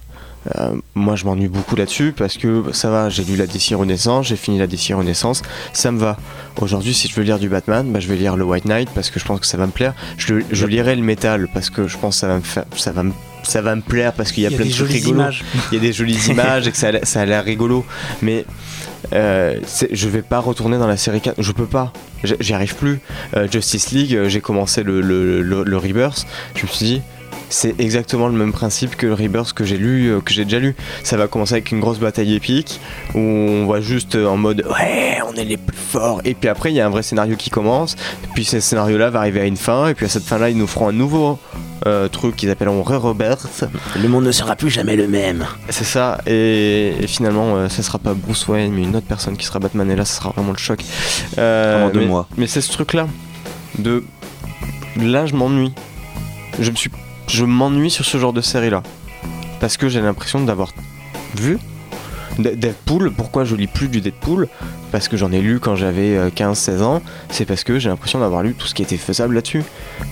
Euh, moi je m'ennuie beaucoup là-dessus parce que ça va, j'ai lu la DC Renaissance, j'ai fini la DC Renaissance, ça me va. Aujourd'hui, si je veux lire du Batman, bah, je vais lire le White Knight parce que je pense que ça va me plaire. Je, le- je lirai le métal parce que je pense que ça va me faire, ça va me, ça va me plaire parce qu'il y a, Il y a plein de trucs rigolos. images. Il y a des jolies (laughs) images et que ça a, l'air- ça a l'air rigolo. Mais euh, je vais pas retourner dans la série 4. Je peux pas. J'y arrive plus. Euh, Justice League, euh, j'ai commencé le, le, le- le Rebirth. Je me suis dit. C'est exactement le même principe que le Rebirth que j'ai lu, euh, que j'ai déjà lu. Ça va commencer avec une grosse bataille épique où on va juste euh, en mode ouais, on est les plus forts. Et puis après, il y a un vrai scénario qui commence. Et puis ce scénario-là va arriver à une fin. Et puis à cette fin-là, ils nous feront un nouveau euh, truc qu'ils appelleront Re-Rebirth. Le monde ne sera plus jamais le même. C'est ça, et, et finalement, euh, ça sera pas Bruce Wayne, mais une autre personne qui sera Batman, et là, ça sera vraiment le choc. Euh, Pendant deux mais, mois. Mais c'est ce truc-là. De. Là, je m'ennuie. Je me suis. Je m'ennuie sur ce genre de série-là. Parce que j'ai l'impression d'avoir vu. Deadpool, pourquoi je lis plus du Deadpool? Parce que j'en ai lu quand j'avais euh, 15-16 ans. C'est parce que j'ai l'impression d'avoir lu tout ce qui était faisable là-dessus.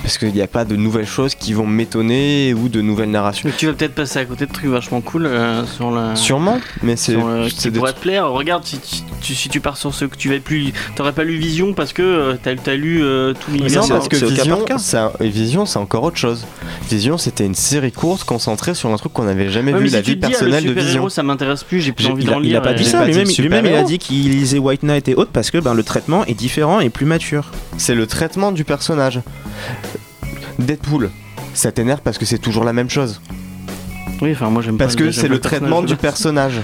Parce qu'il n'y a pas de nouvelles choses qui vont m'étonner ou de nouvelles narrations. Mais tu vas peut-être passer à côté de trucs vachement cool euh, sur la. Sûrement, mais c'est le- c'est qui pourrait te plaire. Regarde, si tu, si tu pars sur ce que tu vas plus, t'aurais pas lu Vision parce que euh, t'as as lu euh, tout l'univers. non, c'est- parce que Vision, c'est Vision, encore autre chose. Vision, c'était une série courte concentrée sur un truc qu'on n'avait jamais Ouais, vu, la si tu vie dis, ah, personnelle le de Vision. super-héros, ça m'intéresse plus, j'ai plus envie Il a, d'en il lire. a pas dit ça, lui-même, il a dit qu'il lisait White Knight et autres parce que ben, le traitement est différent et plus mature. C'est le traitement du personnage. Deadpool, ça t'énerve parce que c'est toujours la même chose. Oui, enfin, moi j'aime Parce pas- que c'est le traitement du personnage.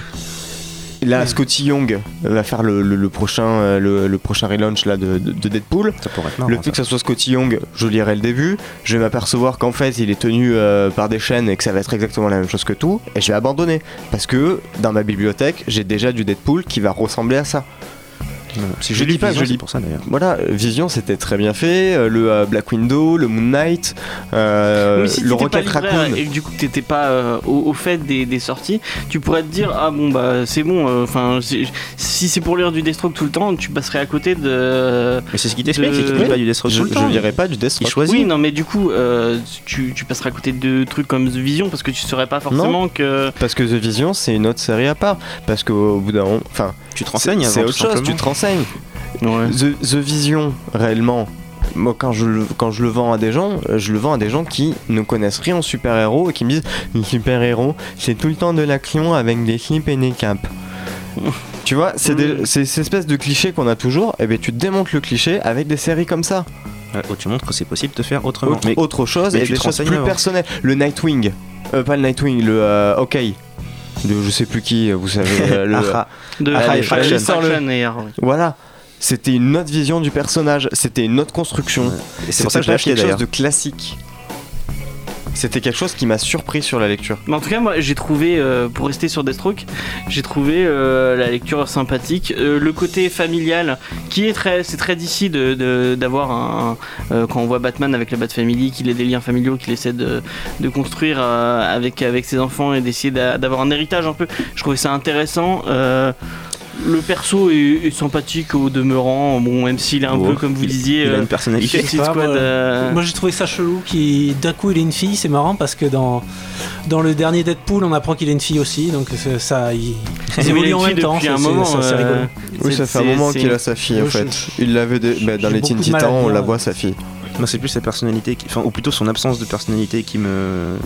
Là, Scotty Young va faire le, le- le prochain, euh, le, le prochain relaunch là, de, de- de Deadpool. Ça pourrait être marrant. Le fait que ça soit Scotty Young, je lirai le début, je vais m'apercevoir qu'en fait il est tenu euh, par des chaînes et que ça va être exactement la même chose que tout, et je vais abandonner. Parce que dans ma bibliothèque, j'ai déjà du Deadpool qui va ressembler à ça. Je je dis lis pas, je je lis pour ça d'ailleurs. Voilà, euh, Vision c'était très bien fait, euh, le euh, Black Widow, le Moon Knight, euh, si le pas Rocket Raccoon. et du coup t'étais pas euh, au, au fait des, des sorties, tu pourrais te dire ah bon bah c'est bon. euh, Enfin si c'est pour lire du Deathstroke tout le temps, tu passerais à côté de. Mais c'est ce qui t'explique, De- c'est qu'il pas du Deathstroke Je, tout le je temps. lirai pas du Il Deathstroke. choisit. Oui non mais du coup euh, tu, tu passerais à côté de trucs comme The Vision parce que tu saurais pas forcément que. Parce que The Vision c'est une autre série à part. Parce qu'au bout d'un moment, enfin, Tu te c'est renseignes c'est autre chose, tu te renseignes. Ouais. The, The Vision, réellement, moi quand je, le, quand je le vends à des gens, euh, je le vends à des gens qui ne connaissent rien en super-héros et qui me disent Les super-héros, c'est tout le temps de l'action avec des slips et des capes. (laughs) tu vois, c'est Mm. cette espèce de cliché qu'on a toujours, et bien tu démontes le cliché avec des séries comme ça. Ouais, tu montres que c'est possible de faire autrement. Autre, Mais autre chose mais et des choses plus personnelles. Le Nightwing, euh, pas le Nightwing, le euh, OK. De je sais plus qui, vous savez. (laughs) le, Ah, De et Arrow. Voilà. C'était une autre vision du personnage, c'était une autre construction. Et c'est pour ça que je quelque chose de classique. C'était quelque chose qui m'a surpris sur la lecture. En tout cas, moi j'ai trouvé, euh, pour rester sur Deathstroke, j'ai trouvé euh, la lecture sympathique. Euh, le côté familial, qui est très. C'est très d'ici d'avoir un. quand on voit Batman avec la Bat Family, qu'il ait des liens familiaux, qu'il essaie de, construire avec, ses enfants et d'essayer d'a- d'avoir un héritage un peu. Je trouvais ça intéressant. Euh, le perso est, est sympathique au demeurant, bon, même s'il est un Oh, peu, comme vous il- disiez, Il a euh, une personnalité. Suicide pas, Squad, moi, euh, Moi j'ai trouvé ça chelou qui d'un coup il est une fille, c'est marrant parce que dans dans le dernier Deadpool on apprend qu'il est une fille aussi, donc c'est- ça ils, ils il est évoluent en une même fille temps, depuis c'est un c'est- moment, ça, c'est euh, rigolo. Oui, ça fait un moment qu'il a sa fille en fait. Il l'avait bah, dans les Teen Titans, on la voit sa fille. Moi, c'est plus sa personnalité, qui... enfin, ou plutôt son absence de personnalité qui me,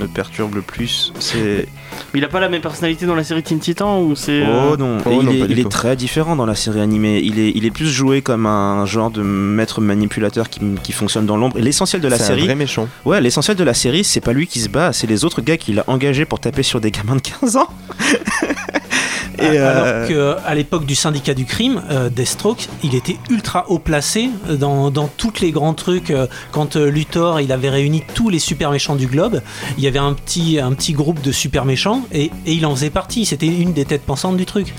me perturbe le plus. C'est. Il a pas la même personnalité dans la série Teen Titan ou c'est. euh, Oh non, oh il, non, est, il très différent dans la série animée. Il est, il est plus joué comme un genre de maître manipulateur qui, qui fonctionne dans l'ombre. Et l'essentiel de la C'est un série, vrai méchant. ouais, l'essentiel de la série, c'est pas lui qui se bat, c'est les autres gars qu'il a engagés pour taper sur des gamins de 15 ans. (laughs) Et Alors euh, que à l'époque du syndicat du crime, euh, Deathstroke, il était ultra haut placé dans, dans tous les grands trucs. euh, Quand euh, Luthor, il avait réuni tous les super méchants du globe, il y avait un petit, un petit groupe de super méchants et, et il en faisait partie. C'était une des têtes pensantes du truc.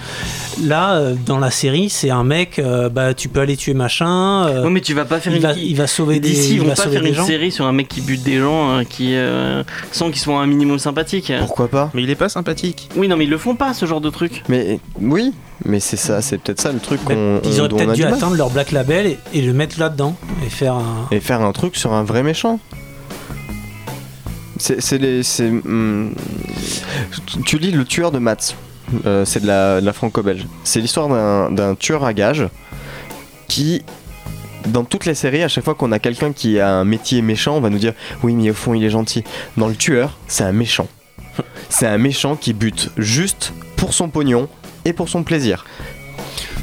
Là, euh, dans la série, c'est un mec, euh, bah tu peux aller tuer machin. euh, Ouais, mais tu vas pas faire il, une. va, il va sauver des, D'ici, ils il vont va pas sauver faire une gens. série sur un mec qui bute des gens hein, qui, euh, sans qu'ils soient un minimum sympathiques. Pourquoi pas? Mais il est pas sympathique. Oui, non, mais ils le font pas ce genre de truc. Mais oui, mais c'est ça, c'est peut-être ça le truc qu'on Ils on- auraient peut-être dû atteindre leur Black Label et, et le mettre là-dedans et faire un. Et faire un truc sur un vrai méchant. C'est c'est les. c'est, hum, tu- lis Le tueur de Mats. Euh, c'est de la, de la franco-belge. C'est l'histoire d'un- d'un tueur à gages qui, dans toutes les séries, à chaque fois qu'on a quelqu'un qui a un métier méchant, on va nous dire oui, mais au fond, il est gentil. Dans le tueur, c'est un méchant. (laughs) C'est un méchant qui bute juste pour son pognon et pour son plaisir.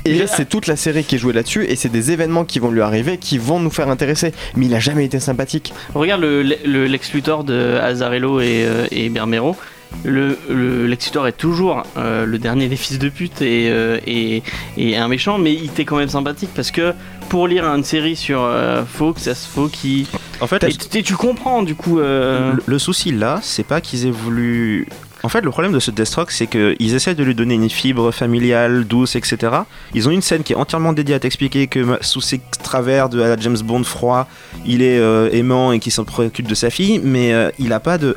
Et c'est toute la série qui est jouée là-dessus, et c'est des événements qui vont lui arriver qui vont nous faire intéresser. Mais il a jamais été sympathique. Regarde le, le- Lex Luthor de Azarello et, euh, et Bermero. Le, le est toujours euh, le dernier des fils de pute et, euh, et, et un méchant, mais il était quand même sympathique parce que pour lire une série sur euh, Fawkes, ça se faut qui. En fait, Et tu- comprends du coup. euh, Le, le souci là, c'est pas qu'ils aient voulu. En fait, le problème de ce Deathstroke, c'est qu'ils essaient de lui donner une fibre familiale, douce, etc. Ils ont une scène qui est entièrement dédiée à t'expliquer que sous ses travers de la James Bond froid, il est aimant et qu'il s'en préoccupe de sa fille, mais il a pas de.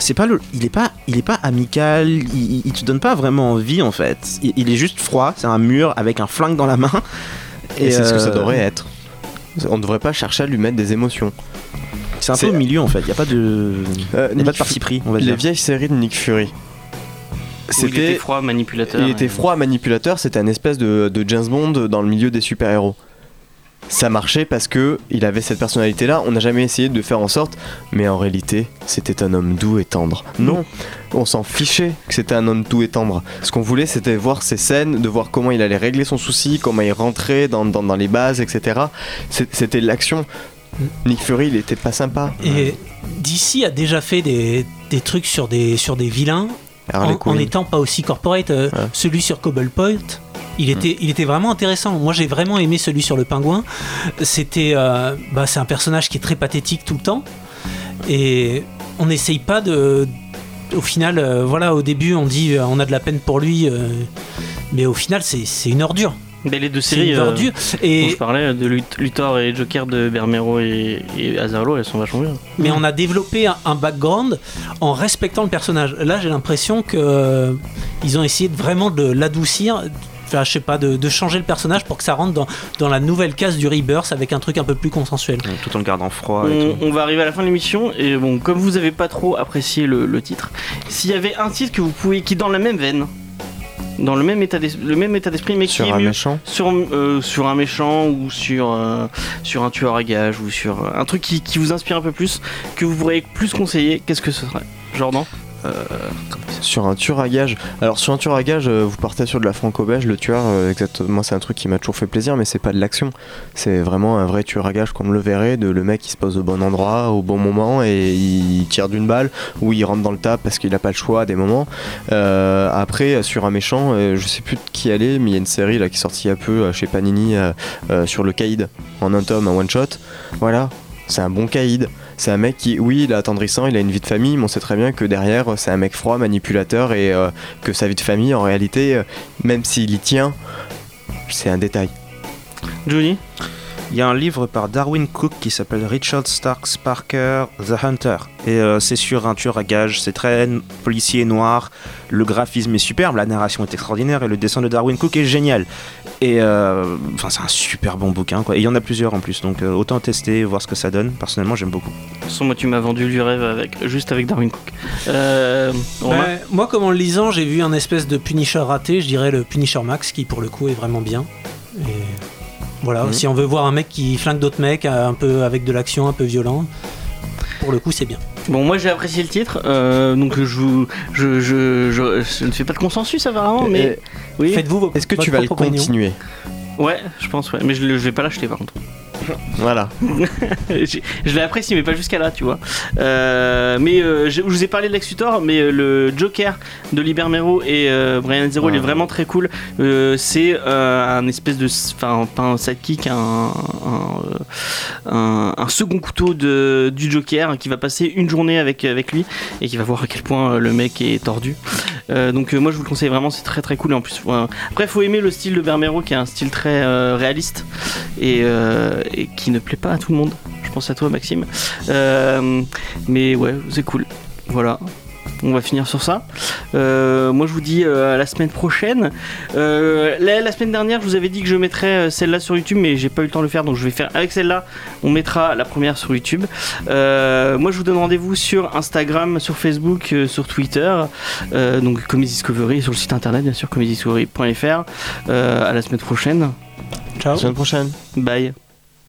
C'est pas le, il est pas, il est pas amical. Il, il- il te donne pas vraiment envie en fait. Il, il est juste froid. C'est un mur avec un flingue dans la main. Et, c'est ce que ça euh, devrait être. On ne devrait pas chercher à lui mettre des émotions. C'est un peu au milieu en fait. Il y a pas de, Euh, y a Nick pas de parti pris. On va Les dire. vieilles séries de Nick Fury. où il était C'était. froid, manipulateur. Il était froid manipulateur, c'était un espèce de, de James Bond dans le milieu des super-héros. Ça marchait parce que il avait cette personnalité-là. On n'a jamais essayé de faire en sorte, mais en réalité, c'était un homme doux et tendre. Non, on s'en fichait que c'était un homme doux et tendre. Ce qu'on voulait, c'était voir ces scènes, de voir comment il allait régler son souci, comment il rentrait dans, dans- dans les bases, etc. C'était l'action. Nick Fury, il était pas sympa. Et DC a déjà fait des, des trucs sur des, sur des en, en Quinn. étant pas aussi corporate. Euh, Ouais. Celui sur Cobblepot, il était, il était vraiment intéressant. Moi, j'ai vraiment aimé celui sur le pingouin. C'était, euh, bah, c'est un personnage qui est très pathétique tout le temps, et on n'essaye pas de. Au final, euh, voilà, au début, on dit euh, on a de la peine pour lui, mais au final, c'est c'est une ordure. Mais les deux séries euh, dont Et je parlais, de Lut- Luthor et Joker de Bermero et, et Azarello, elles sont vachement bien. mais on a développé un, un background en respectant le personnage. Là, j'ai l'impression que euh, ils ont essayé de vraiment de l'adoucir. Enfin, je sais pas, de, de changer le personnage pour que ça rentre dans, dans la nouvelle case du Rebirth avec un truc un peu plus consensuel. Tout en le gardant froid et On, tout. on va arriver à la fin de l'émission et bon, comme vous avez pas trop apprécié le, le titre, s'il y avait un titre que vous pouvez, qui est dans la même veine, dans le même état d'es- le même état d'esprit, mais qui Sur est un mieux méchant. sur, euh, sur un méchant ou sur, euh, sur un tueur à gage ou sur euh, un truc qui, qui vous inspire un peu plus, que vous pourriez plus conseiller, qu'est-ce que ce serait? Jordan? Sur un tueur à gage. Alors sur un tueur à gage, euh, vous partez sur de la franco-belge. Le tueur, euh, exactement, c'est un truc qui m'a toujours fait plaisir, mais c'est pas de l'action. C'est vraiment un vrai tueur à gage comme le verrait, de le mec qui se pose au bon endroit, au bon moment, et il tire d'une balle, ou il rentre dans le tas parce qu'il a pas le choix à des moments. Euh, après, sur un méchant, je sais plus de qui elle est, mais il y a une série là qui est sortie il peu chez Panini sur le caïd en un tome, un one shot. Voilà, c'est un bon caïd. C'est un mec qui, oui, il est attendrissant, il a une vie de famille, mais on sait très bien que derrière, c'est un mec froid, manipulateur, et euh, que sa vie de famille, en réalité, euh, même s'il y tient, c'est un détail. Johnny? Il y a un livre par Darwin Cook qui s'appelle Richard Starks Parker The Hunter. Et euh, c'est sur un tueur à gages, c'est très policier noir, le graphisme est superbe, la narration est extraordinaire et le dessin de Darwin Cook est génial. Et euh, enfin, c'est un super bon bouquin quoi. Et il y en a plusieurs en plus, donc euh, autant tester, voir ce que ça donne. Personnellement, j'aime beaucoup. De toute façon, moi, tu m'as vendu du rêve avec, juste avec Darwin Cook. Euh, Ouais, moi, comme en le lisant, j'ai vu un espèce de Punisher raté, je dirais le Punisher Max, qui pour le coup est vraiment bien. Et voilà, Mhm. si on veut voir un mec qui flingue d'autres mecs, un peu avec de l'action, un peu violent, pour le coup, c'est bien. Bon, moi j'ai apprécié le titre, euh, donc je, vous- je, je, je, je ne fais pas de consensus apparemment, mais Et- oui. Faites-vous vos Est-ce que tu vas le continuer? Ouais, je pense, ouais, mais je, je vais pas l'acheter par contre. Voilà. (laughs) Je l'ai apprécié, mais pas jusqu'à là, tu vois. Euh, mais euh, je je vous ai parlé de Lex Luthor, mais euh, le Joker de Liber Mero et Brian Zero, il est vraiment très cool. C'est un espèce de. Enfin, pas un sidekick, un, un, un- un second couteau de, du Joker qui va passer une journée avec, avec lui et qui va voir à quel point le mec est tordu. Donc, moi, je vous le conseille vraiment, c'est très très cool. Et en plus, après, faut aimer le style de Bermero qui est un style très réaliste et, et qui ne plaît pas à tout le monde. Je pense à toi, Maxime. Euh, mais ouais, c'est cool. Voilà. On va finir sur ça. Euh, moi, je vous dis euh, à la semaine prochaine. Euh, la, la semaine dernière, je vous avais dit que je mettrais euh, celle-là sur YouTube, mais j'ai pas eu le temps de le faire, donc je vais faire avec celle-là. On mettra la première sur YouTube. Euh, moi, je vous donne rendez-vous sur Instagram, sur Facebook, euh, sur Twitter, euh, donc Comedy Discovery, sur le site internet, bien sûr, comedydiscovery.fr. Euh, à la semaine prochaine. Ciao. Semaine prochaine. Bye.